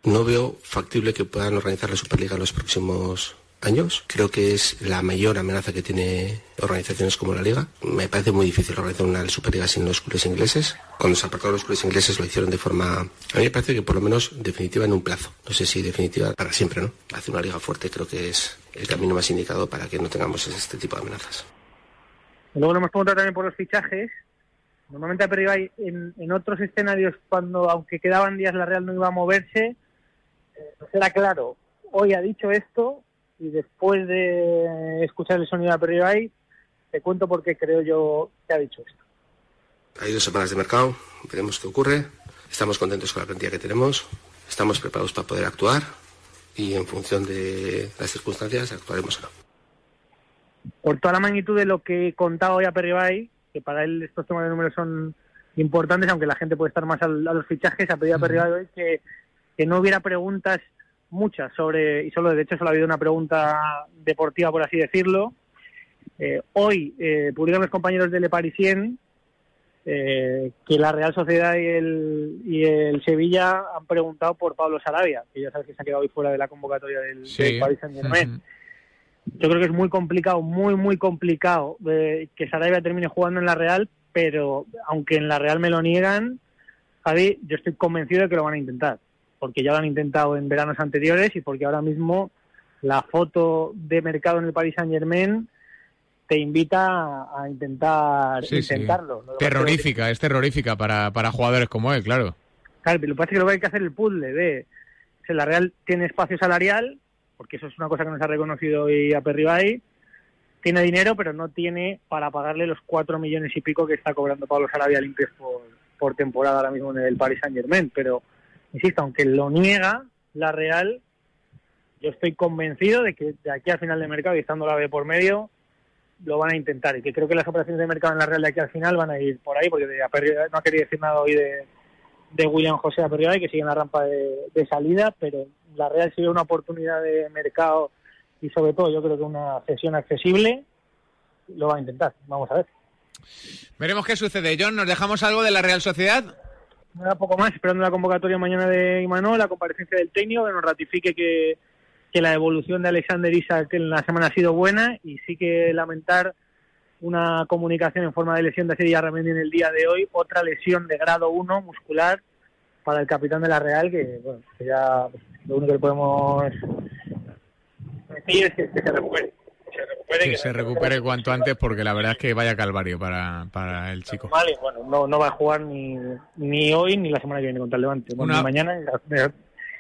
No veo factible que puedan organizar la Superliga en los próximos años. Creo que es la mayor amenaza que tiene organizaciones como la Liga. Me parece muy difícil organizar una Superliga sin los clubes ingleses. Cuando se apartaron los clubes ingleses lo hicieron de forma... A mí me parece que por lo menos definitiva en un plazo. No sé si definitiva para siempre, ¿no? Hacer una liga fuerte creo que es el camino más indicado para que no tengamos este tipo de amenazas. Luego lo hemos preguntado también por los fichajes. Normalmente a en, en otros escenarios, cuando aunque quedaban días la Real no iba a moverse, eh, pues era claro, hoy ha dicho esto y después de escuchar el sonido de Peribay, te cuento por qué creo yo que ha dicho esto. Hay dos semanas de mercado, veremos qué ocurre. Estamos contentos con la plantilla que tenemos, estamos preparados para poder actuar y en función de las circunstancias actuaremos o no. por toda la magnitud de lo que he contado hoy a Perribay, que para él estos temas de números son importantes, aunque la gente puede estar más al- a, los fichajes, ha pedido a Perribay hoy que, que no hubiera preguntas muchas sobre, y solo de hecho solo ha habido una pregunta deportiva, por así decirlo. Eh, hoy eh, publican los compañeros de Le Parisien eh, que la Real Sociedad y el, y el Sevilla han preguntado por Pablo Sarabia, que ya sabes que se ha quedado hoy fuera de la convocatoria del, del Paris Saint Germain. Yo creo que es muy complicado, muy, muy complicado eh, que Sarabia termine jugando en la Real, pero aunque en la Real me lo niegan, Javi, yo estoy convencido de que lo van a intentar, porque ya lo han intentado en veranos anteriores y porque ahora mismo la foto de mercado en el Paris Saint Germain te invita a, intentar Sí, intentarlo. Que- Terrorífica, es terrorífica para, para jugadores como él, claro. Claro, pero lo que pasa es que luego hay que hacer el puzzle de si la Real tiene espacio salarial, porque eso es una cosa que nos ha reconocido hoy a Perribay, tiene dinero, pero no tiene para pagarle los cuatro millones y pico que está cobrando Pablo Sarabia limpios por, por temporada ahora mismo en el Paris Saint Germain. Pero, insisto, aunque lo niega la Real, yo estoy convencido de que de aquí al final de mercado y estando la B por medio, lo van a intentar. Y que creo que las operaciones de mercado en la Real de aquí al final van a ir por ahí, porque no ha querido decir nada hoy de, de William José Aperribay, que sigue en la rampa de, de salida, pero la Real si ve una oportunidad de mercado y sobre todo yo creo que una cesión accesible, lo va a intentar. Vamos a ver. Veremos qué sucede. John, ¿nos dejamos algo de la Real Sociedad? Nada, poco más, esperando la convocatoria mañana de Imanol, la comparecencia del técnico, que nos ratifique que, que la evolución de Alexander Isak en la semana ha sido buena y sí que lamentar una comunicación en forma de lesión de Serie Ramendi en el día de hoy, otra lesión de grado 1 muscular para el capitán de la Real, que, bueno, ya lo único que podemos decir es que se recupere. Que se recupere, Que se recupere cuanto antes porque la verdad es que vaya calvario para, para el chico. mal y bueno, no, no va a jugar ni, ni hoy ni la semana que viene contra el Levante. Bueno, Una- ni mañana ni, la-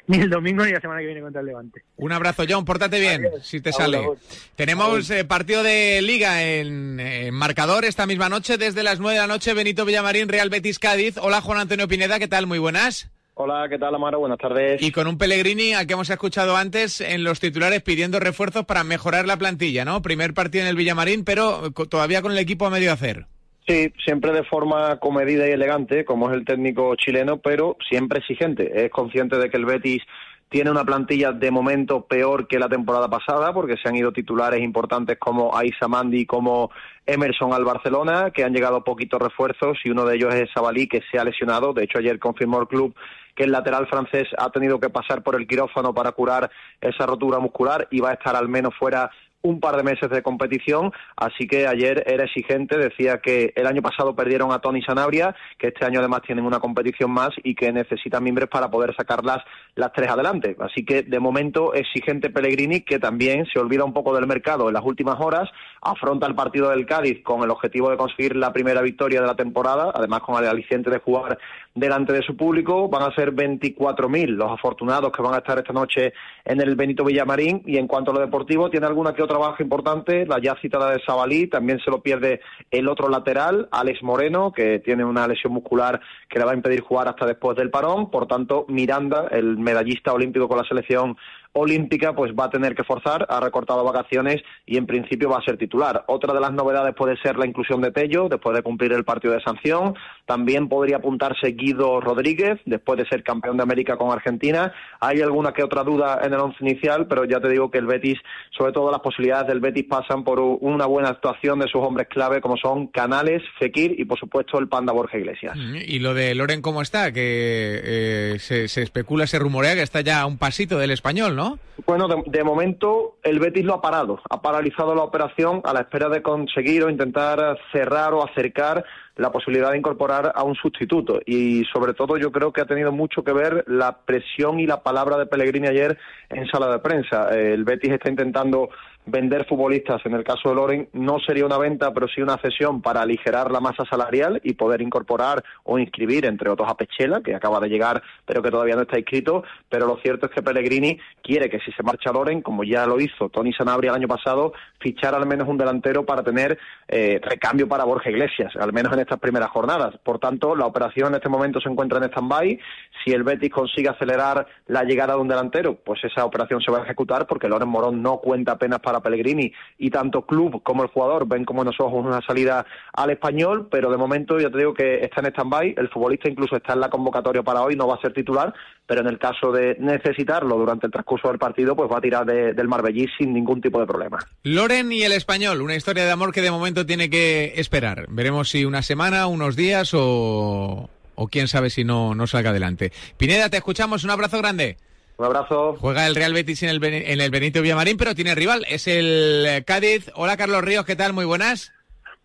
ni el domingo ni la semana que viene contra el Levante. Un abrazo, John. Pórtate bien, si te sale. Tenemos eh, partido de Liga en, en marcador esta misma noche, desde las 9 de la noche, Benito Villamarín, Real Betis Cádiz. Hola, Juan Antonio Pineda, ¿qué tal? Muy buenas. Hola, ¿qué tal, Amaro? Buenas tardes. Y con un Pellegrini al que hemos escuchado antes en los titulares pidiendo refuerzos para mejorar la plantilla, ¿no? Primer partido en el Villamarín, pero todavía con el equipo a medio hacer. Sí, siempre de forma comedida y elegante, como es el técnico chileno, pero siempre exigente. Es consciente de que el Betis tiene una plantilla de momento peor que la temporada pasada, porque se han ido titulares importantes como Aisa Mandi, como Emerson al Barcelona, que han llegado poquitos refuerzos y uno de ellos es Sabalí, que se ha lesionado. De hecho, ayer confirmó el club que el lateral francés ha tenido que pasar por el quirófano para curar esa rotura muscular y va a estar al menos fuera un par de meses de competición, así que ayer era exigente, decía que el año pasado perdieron a Tony Sanabria, que este año además tienen una competición más y que necesitan miembros para poder sacarlas las tres adelante. Así que de momento exigente Pellegrini, que también se olvida un poco del mercado en las últimas horas, afronta el partido del Cádiz con el objetivo de conseguir la primera victoria de la temporada, además con el aliciente de jugar delante de su público. Van a ser 24.000 los afortunados que van a estar esta noche en el Benito Villamarín. Y en cuanto a lo deportivo, tiene alguna que otra baja importante, la ya citada de Sabalí, también se lo pierde el otro lateral, Alex Moreno, que tiene una lesión muscular que le va a impedir jugar hasta después del parón. Por tanto, Miranda, el medallista olímpico con la selección olímpica, pues va a tener que forzar, ha recortado vacaciones y en principio va a ser titular. Otra de las novedades puede ser la inclusión de Tello después de cumplir el partido de sanción. También podría apuntarse Guido Rodríguez después de ser campeón de América con Argentina. Hay alguna que otra duda en el once inicial, pero ya te digo que el Betis, sobre todo las posibilidades del Betis pasan por una buena actuación de sus hombres clave como son Canales, Fekir y por supuesto el Panda Borja Iglesias. Y lo de Loren, ¿cómo está? Que eh, se, se especula, se rumorea que está ya a un pasito del español, ¿no? Bueno, de, de momento el Betis lo ha parado, ha paralizado la operación a la espera de conseguir o intentar cerrar o acercar la posibilidad de incorporar a un sustituto. Y sobre todo yo creo que ha tenido mucho que ver la presión y la palabra de Pellegrini ayer en sala de prensa. El Betis está intentando vender futbolistas, en el caso de Loren, no sería una venta, pero sí una cesión para aligerar la masa salarial y poder incorporar o inscribir, entre otros, a Pechela, que acaba de llegar, pero que todavía no está inscrito. Pero lo cierto es que Pellegrini quiere que si se marcha Loren, como ya lo hizo Tony Sanabria el año pasado, fichar al menos un delantero para tener eh, recambio para Borja Iglesias, al menos en estas primeras jornadas. Por tanto, la operación en este momento se encuentra en stand-by. Si el Betis consigue acelerar la llegada de un delantero, pues esa operación se va a ejecutar porque Loren Morón no cuenta apenas para Pellegrini y tanto club como el jugador ven como unos ojos una salida al español, pero de momento ya te digo que está en stand-by, el futbolista incluso está en la convocatoria para hoy, no va a ser titular, pero en el caso de necesitarlo durante el transcurso del partido, pues va a tirar de- del Marbellí sin ningún tipo de problema. Loren y el español, una historia de amor que de momento tiene que esperar. Veremos si una semana, unos días o, o quién sabe si no, no salga adelante. Pineda, te escuchamos, un abrazo grande. Un abrazo. Juega el Real Betis en el, en el Benito Villamarín, pero tiene rival, es el eh, Cádiz. Hola Carlos Ríos, ¿qué tal? Muy buenas.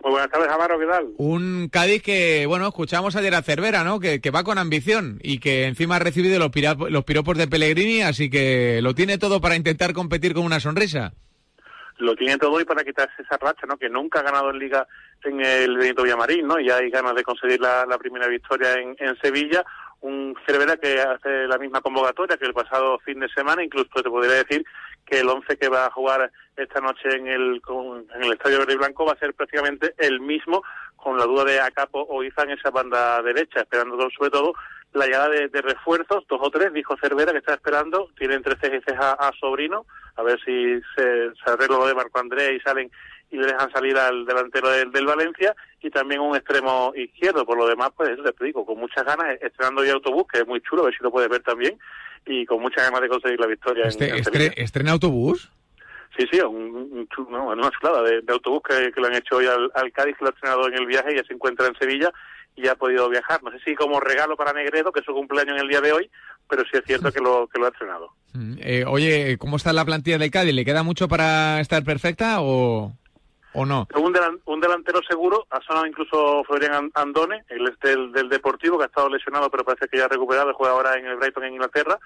Muy buenas tardes, Amaro, ¿qué tal? Un Cádiz que, bueno, escuchamos ayer a Cervera, ¿no? Que, que va con ambición y que encima ha recibido los, los piropos de Pellegrini, así que lo tiene todo para intentar competir con una sonrisa. Lo tiene todo y para quitarse esa racha, ¿no? Que nunca ha ganado en Liga en el Benito Villamarín, ¿no? Y hay ganas de conseguir la, la primera victoria en, en Sevilla. Un Cervera que hace la misma convocatoria que el pasado fin de semana, incluso te podría decir que el 11 que va a jugar esta noche en el, en el Estadio Verde y Blanco va a ser prácticamente el mismo, con la duda de Acapo o Iza en esa banda derecha, esperando sobre todo la llegada de, refuerzos, dos o tres, dijo Cervera que está esperando, tiene entre cejas a, Sobrino, a ver si se, se de Marco Andrés y salen y le dejan salir al delantero del, del Valencia y también un extremo izquierdo. Por lo demás, pues eso te digo, con muchas ganas, estrenando hoy autobús, que es muy chulo, a ver si lo puedes ver también, y con muchas ganas de conseguir la victoria. Este, en estre-. ¿Estrena autobús? Sí, sí, un, un no, una chulada de, de autobús que, que lo han hecho hoy al, al Cádiz, que lo ha estrenado en el viaje y ya se encuentra en Sevilla y ya ha podido viajar. No sé si como regalo para Negredo, que es su cumpleaños en el día de hoy, pero sí es cierto que lo, que lo ha estrenado. Mm, eh, oye, ¿cómo está la plantilla del Cádiz? ¿Le queda mucho para estar perfecta o, o no? Un, delan- un delantero seguro, ha sonado incluso Florian An- Andone, el del, del Deportivo, que ha estado lesionado, pero parece que ya ha recuperado, juega ahora en el Brighton en Inglaterra.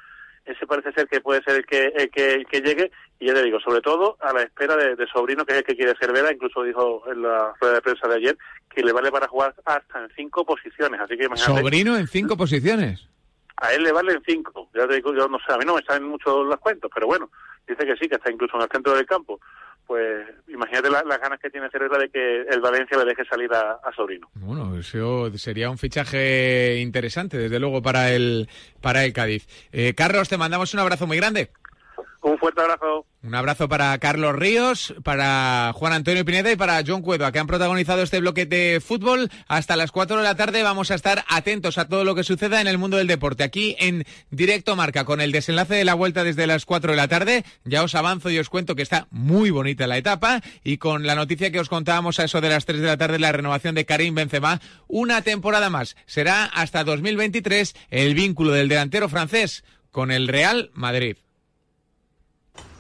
Ese parece ser que puede ser el que, el que, el que llegue, y ya te digo, sobre todo a la espera de, de Sobrino, que es el que quiere ser Vera, incluso dijo en la rueda de prensa de ayer, que le vale para jugar hasta en cinco posiciones, así que imagínate, Sobrino en cinco posiciones. a él le valen cinco, ya te digo, yo no sé, a mí no me saben mucho las cuentas, pero bueno, dice que sí, que está incluso en el centro del campo, pues imagínate la- las ganas que tiene Cervera de que el Valencia le deje salir a, a Sobrino. Bueno, eso sería un fichaje interesante, desde luego, para el, para el Cádiz. Eh, Carlos, te mandamos un abrazo muy grande. Un fuerte abrazo. Un abrazo para Carlos Ríos, para Juan Antonio Pineda y para John Cueva, que han protagonizado este bloque de fútbol. Hasta las 4 de la tarde vamos a estar atentos a todo lo que suceda en el mundo del deporte. Aquí en Directo Marca, con el desenlace de la vuelta desde las 4 de la tarde. Ya os avanzo y os cuento que está muy bonita la etapa. Y con la noticia que os contábamos a eso de las 3 de la tarde, la renovación de Karim Benzema, una temporada más. Será hasta 2023 el vínculo del delantero francés con el Real Madrid.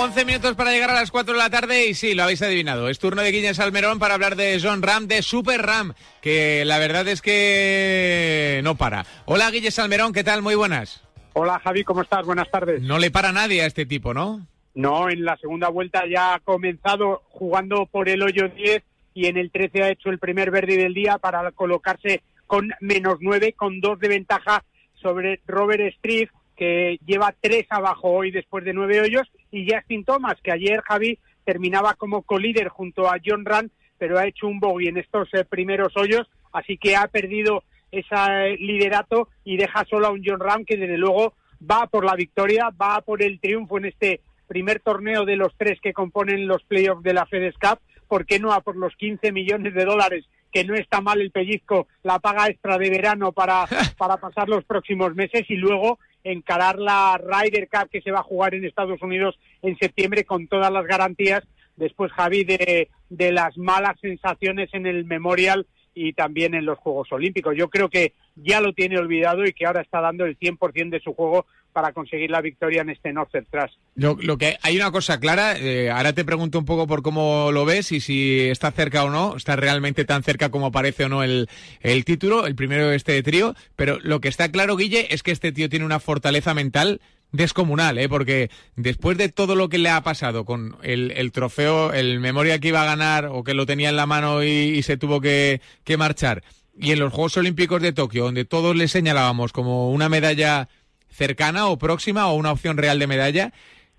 11 minutos para llegar a las 4 de la tarde y sí, lo habéis adivinado. Es turno de Guiñez Salmerón para hablar de John Ram, de Super Ram, que la verdad es que no para. Hola Guille Salmerón, ¿qué tal? Muy buenas. Hola Javi, ¿cómo estás? Buenas tardes. No le para nadie a este tipo, ¿no? No, en la segunda vuelta ya ha comenzado jugando por el hoyo 10 y en el 13 ha hecho el primer verde del día para colocarse con menos 9, con dos de ventaja sobre Robert Striff, que lleva tres abajo hoy después de nueve hoyos, y Justin Thomas, que ayer Javi terminaba como colíder junto a John Rand, pero ha hecho un bogey en estos eh, primeros hoyos, así que ha perdido ese liderato y deja solo a un John Ram que desde luego va por la victoria, va por el triunfo en este primer torneo de los tres que componen los playoffs de la FedEx Cup, ¿por qué no a por los 15 millones de dólares que no está mal el pellizco, la paga extra de verano para, para pasar los próximos meses y luego encarar la Ryder Cup que se va a jugar en Estados Unidos en septiembre con todas las garantías. Después, Javi, de, de las malas sensaciones en el Memorial y también en los Juegos Olímpicos. Yo creo que ya lo tiene olvidado y que ahora está dando el 100% de su juego para conseguir la victoria en este Northern Trust. Lo, lo, que hay una cosa clara, eh, ahora te pregunto un poco por cómo lo ves y si está cerca o no, está realmente tan cerca como parece o no el, el título, el primero de este trío, pero lo que está claro, Guille, es que este tío tiene una fortaleza mental descomunal, ¿eh? porque después de todo lo que le ha pasado con el, el, trofeo, el memoria que iba a ganar o que lo tenía en la mano y, y se tuvo que, que, marchar, y en los Juegos Olímpicos de Tokio, donde todos le señalábamos como una medalla cercana o próxima o una opción real de medalla,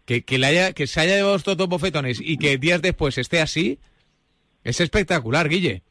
que, que, le haya, que se haya llevado estos dos bofetones y que días después esté así, es espectacular, Guille.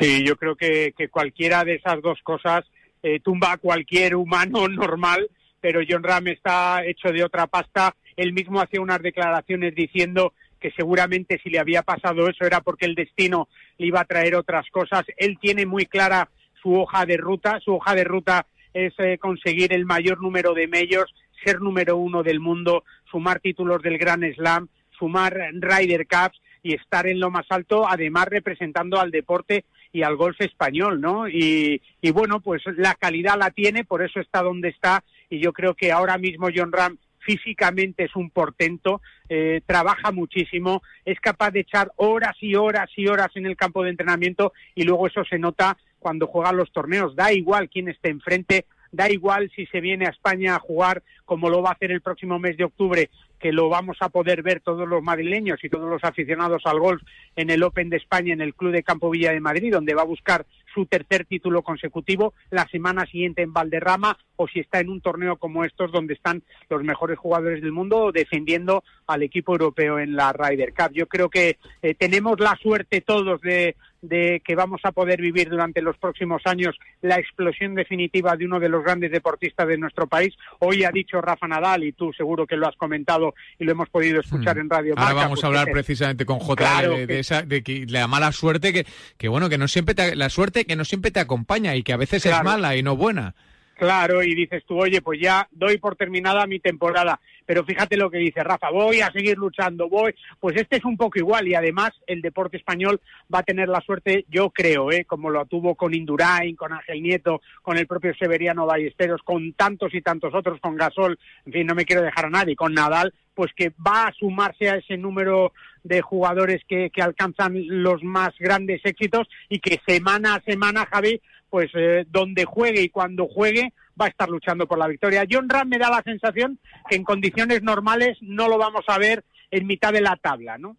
Sí, yo creo que, que cualquiera de esas dos cosas eh, tumba a cualquier humano normal pero John Ram está hecho de otra pasta. Él mismo hacía unas declaraciones diciendo que seguramente si le había pasado eso era porque el destino le iba a traer otras cosas. Él tiene muy clara su hoja de ruta. Su hoja de ruta es eh, conseguir el mayor número de medios, ser número uno del mundo, sumar títulos del Grand Slam, sumar Ryder Cups y estar en lo más alto, además representando al deporte y al golf español, ¿no? Y, y bueno, pues la calidad la tiene, por eso está donde está y yo creo que ahora mismo John Ram físicamente es un portento, eh, trabaja muchísimo, es capaz de echar horas y horas y horas en el campo de entrenamiento y luego eso se nota cuando juega los torneos. Da igual quién esté enfrente, da igual si se viene a España a jugar como lo va a hacer el próximo mes de octubre, que lo vamos a poder ver todos los madrileños y todos los aficionados al golf en el Open de España en el Club de Campo Villa de Madrid, donde va a buscar su tercer título consecutivo la semana siguiente en Valderrama o si está en un torneo como estos donde están los mejores jugadores del mundo defendiendo al equipo europeo en la Ryder Cup. Yo creo que eh, tenemos la suerte todos de, de que vamos a poder vivir durante los próximos años la explosión definitiva de uno de los grandes deportistas de nuestro país. Hoy ha dicho Rafa Nadal y tú seguro que lo has comentado y lo hemos podido escuchar hmm. en Radio Ahora vamos a hablar precisamente con JL claro de, de, esa, de que la mala suerte que, que bueno que no siempre te, la suerte que no siempre te acompaña y que a veces claro. es mala y no buena. Claro, y dices tú, oye, pues ya doy por terminada mi temporada. Pero fíjate lo que dice Rafa, voy a seguir luchando, voy. Pues este es un poco igual y además el deporte español va a tener la suerte, yo creo, ¿eh? como lo tuvo con Indurain, con Ángel Nieto, con el propio Severiano Ballesteros, con tantos y tantos otros, con Gasol, en fin, no me quiero dejar a nadie, con Nadal, pues que va a sumarse a ese número de jugadores que, que alcanzan los más grandes éxitos y que semana a semana, Javi, pues eh, donde juegue y cuando juegue va a estar luchando por la victoria. John Ram me da la sensación que en condiciones normales no lo vamos a ver en mitad de la tabla, ¿no?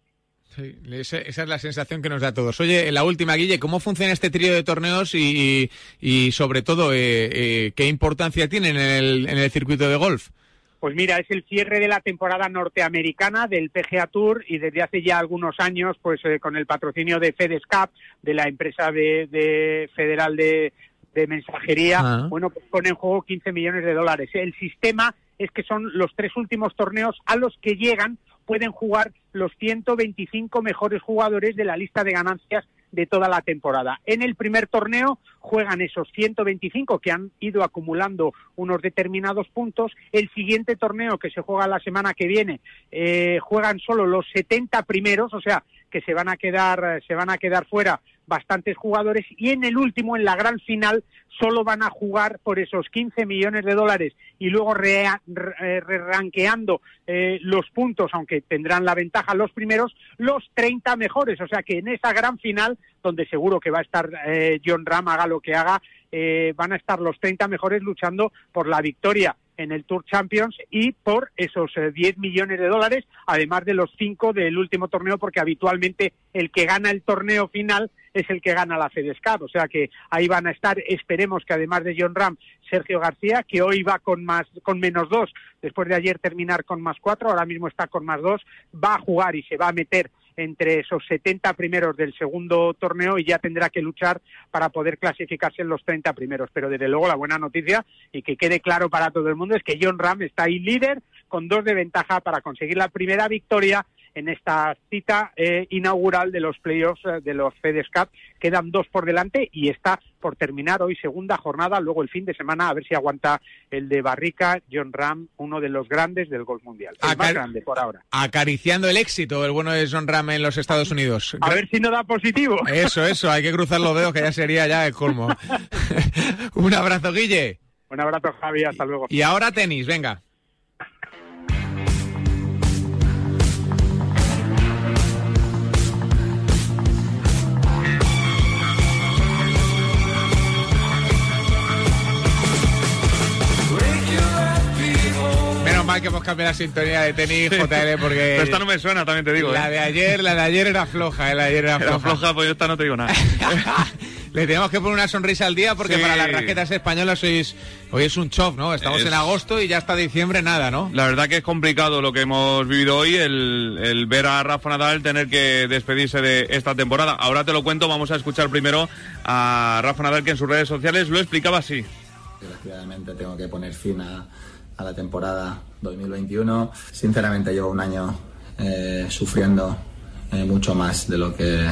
Sí, esa, esa, es la sensación que nos da a todos. Oye, la última, Guille, ¿cómo funciona este trío de torneos y, y, sobre todo, eh, eh, qué importancia tienen en el, en el circuito de golf? Pues mira, es el cierre de la temporada norteamericana del PGA Tour y desde hace ya algunos años, pues eh, con el patrocinio de FedEx Cup, de la empresa de, de federal de, de mensajería, ah. bueno, pues pone en juego 15 millones de dólares. El sistema es que son los tres últimos torneos a los que llegan pueden jugar los 125 mejores jugadores de la lista de ganancias de toda la temporada. En el primer torneo juegan esos 125 que han ido acumulando unos determinados puntos. El siguiente torneo que se juega la semana que viene eh, juegan solo los 70 primeros, o sea que se van a quedar se van a quedar fuera bastantes jugadores y en el último, en la gran final, solo van a jugar por esos 15 millones de dólares y luego re-ranqueando eh, los puntos, aunque tendrán la ventaja los primeros, los 30 mejores. O sea que en esa gran final, donde seguro que va a estar eh, John Ram, haga lo que haga, eh, van a estar los 30 mejores luchando por la victoria en el Tour Champions y por esos 10 millones de dólares, además de los 5 del último torneo, porque habitualmente el que gana el torneo final es el que gana la FedEx Cup. O sea que ahí van a estar, esperemos que además de John Ram, Sergio García, que hoy va con más, con menos dos, después de ayer terminar con más cuatro, ahora mismo está con más dos, va a jugar y se va a meter entre esos 70 primeros del segundo torneo y ya tendrá que luchar para poder clasificarse en los 30 primeros. Pero desde luego la buena noticia y que quede claro para todo el mundo es que John Ram está ahí líder con dos de ventaja para conseguir la primera victoria en esta cita eh, inaugural de los playoffs eh, de los FedEx Cup. Quedan dos por delante y está por terminar hoy segunda jornada, luego el fin de semana a ver si aguanta el de Barrica, John Ram, uno de los grandes del golf mundial, el más grande por ahora. Acariciando el éxito, el bueno de John Ram en los Estados Unidos. A ver si no da positivo. Eso, eso, hay que cruzar los dedos que ya sería ya el colmo. Un abrazo, Guille. Un abrazo, Javi, hasta luego. Y ahora tenis, venga. Mal que hemos cambiado la sintonía de tenis JL porque. Pero esta no me suena, también te digo. La ¿eh? de ayer, la de ayer era floja, ¿eh? la de ayer era floja. Era floja, pues yo esta no te digo nada. Le tenemos que poner una sonrisa al día porque Sí. para las raquetas españolas sois, hoy es un chop, ¿no? Estamos Es- en agosto y ya hasta diciembre nada, ¿no? La verdad que es complicado lo que hemos vivido hoy, el, el ver a Rafa Nadal tener que despedirse de esta temporada. Ahora te lo cuento, vamos a escuchar primero a Rafa Nadal que en sus redes sociales lo explicaba así. Desgraciadamente tengo que poner fin a, a la temporada 2021. Sinceramente llevo un año eh, sufriendo eh, mucho más de lo que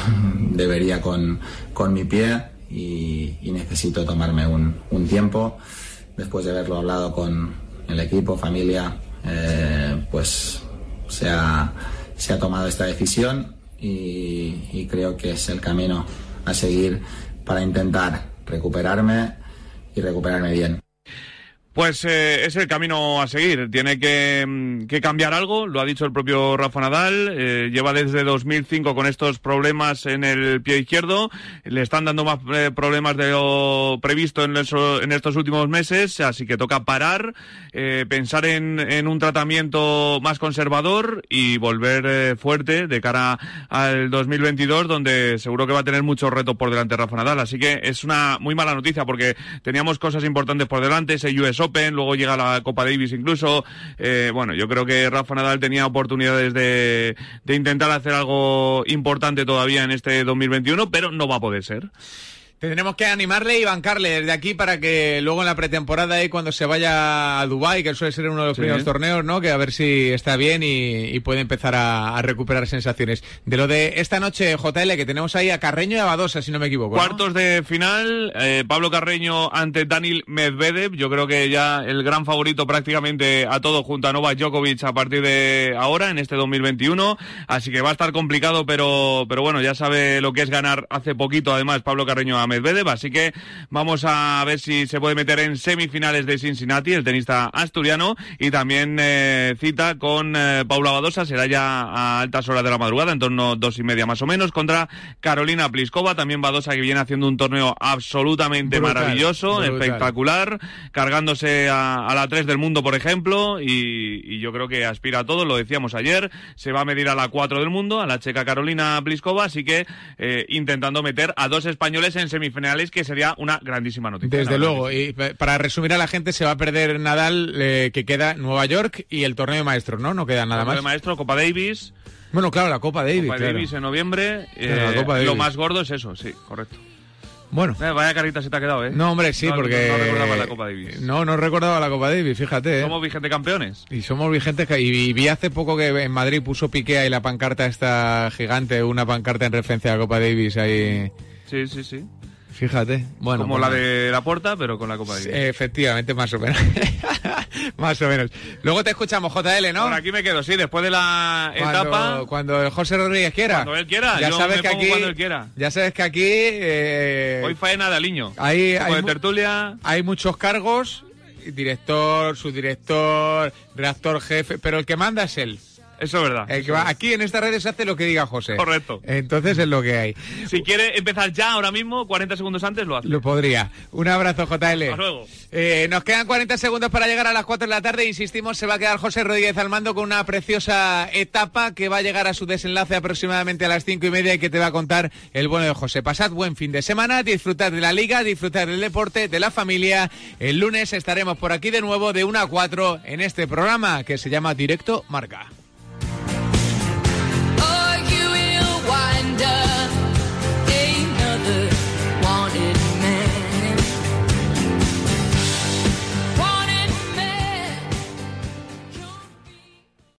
debería con, con mi pie y, necesito tomarme un, un tiempo. Después de haberlo hablado con el equipo, familia, eh, pues se ha, se ha tomado esta decisión y creo que es el camino a seguir para intentar recuperarme y recuperarme bien. Pues eh, es el camino a seguir. Tiene que, mm, que cambiar algo, lo ha dicho el propio Rafa Nadal. eh, lleva desde 2005 con estos problemas en el pie izquierdo. Le están dando más eh, problemas de lo previsto en, estos últimos meses, así que toca parar, eh, pensar en, un tratamiento más conservador y volver fuerte de cara al 2022, donde seguro que va a tener muchos retos por delante Rafa Nadal. Así que es una muy mala noticia porque teníamos cosas importantes por delante, ese US Luego llega la Copa Davis incluso. Eh, bueno, yo creo que Rafa Nadal tenía oportunidades de, de intentar hacer algo importante todavía en este 2021, pero no va a poder ser. Tendremos que animarle y bancarle desde aquí para que luego en la pretemporada y cuando se vaya a Dubái, que suele ser uno de los Sí. primeros torneos, ¿no? Que a ver si está bien y, y puede empezar a, a recuperar sensaciones. De lo de esta noche, JL, que tenemos ahí a Carreño y a Badosa, si no me equivoco. ¿no? Cuartos de final, eh, Pablo Carreño ante Daniel Medvedev. Yo creo que ya el gran favorito prácticamente a todo junto a Novak Djokovic a partir de ahora, en este 2021. Así que va a estar complicado, pero, pero bueno, ya sabe lo que es ganar hace poquito, además, Pablo Carreño a Medvedev. Así que vamos a ver si se puede meter en semifinales de Cincinnati, el tenista asturiano. Y también eh, cita con eh, Paula Badosa, será ya a altas horas de la madrugada, en torno a dos y media más o menos, contra Carolina Pliskova. También Badosa que viene haciendo un torneo absolutamente Brutal, maravilloso, brutal. espectacular, cargándose a, a la 3 del mundo, por ejemplo, y, y yo creo que aspira a todo, lo decíamos ayer, se va a medir a la 4 del mundo, a la checa Carolina Pliskova, así que eh, intentando meter a dos españoles en semifinales, que sería una grandísima noticia. Desde luego, y pa- para resumir a la gente, se va a perder Nadal, eh, que queda Nueva York y el torneo de maestros, ¿no? No queda nada Torneo de más. maestro, Copa Davis. Bueno, claro, la Copa Davis. Copa claro. Davis en noviembre. La eh, Lo más gordo es eso, sí, correcto. Bueno. Eh, vaya carita se te ha quedado, ¿eh? No, hombre, sí, No- porque... No recordaba la Copa Davis. No, no recordaba la Copa Davis, fíjate. ¿eh? Somos vigente campeones. Y somos vigentes. y vi hace poco que en Madrid puso Piqué ahí la pancarta esta gigante, una pancarta en referencia a la Copa Davis ahí. Sí, sí, sí. Fíjate. Bueno, Como pues la de la puerta, pero con la Copa de Liga. Efectivamente, más o menos. más o menos. Luego te escuchamos, JL, ¿no? Por aquí me quedo, sí, después de la Cuando, etapa. cuando José Rodríguez quiera. Cuando él quiera, Ya yo sabes me que pongo aquí. cuando él quiera. Ya sabes que aquí. eh, Hoy faena de aliño. hay, hay de tertulia. hay muchos cargos. Director, subdirector, redactor jefe. Pero el que manda es él. Eso es verdad. El que va- aquí en estas redes se hace lo que diga José. Correcto. Entonces es lo que hay. Si quiere empezar ya ahora mismo, 40 segundos antes lo hace. Lo podría. Un abrazo, JL. Hasta luego. Eh, nos quedan 40 segundos para llegar a las 4 de la tarde. Insistimos, se va a quedar José Rodríguez al mando con una preciosa etapa que va a llegar a su desenlace aproximadamente a las 5 y media y que te va a contar el bueno de José. Pasad buen fin de semana, disfrutad de la liga, disfrutad del deporte, de la familia. El lunes estaremos por aquí de nuevo de 1 a 4 en este programa que se llama Directo Marca. wonder.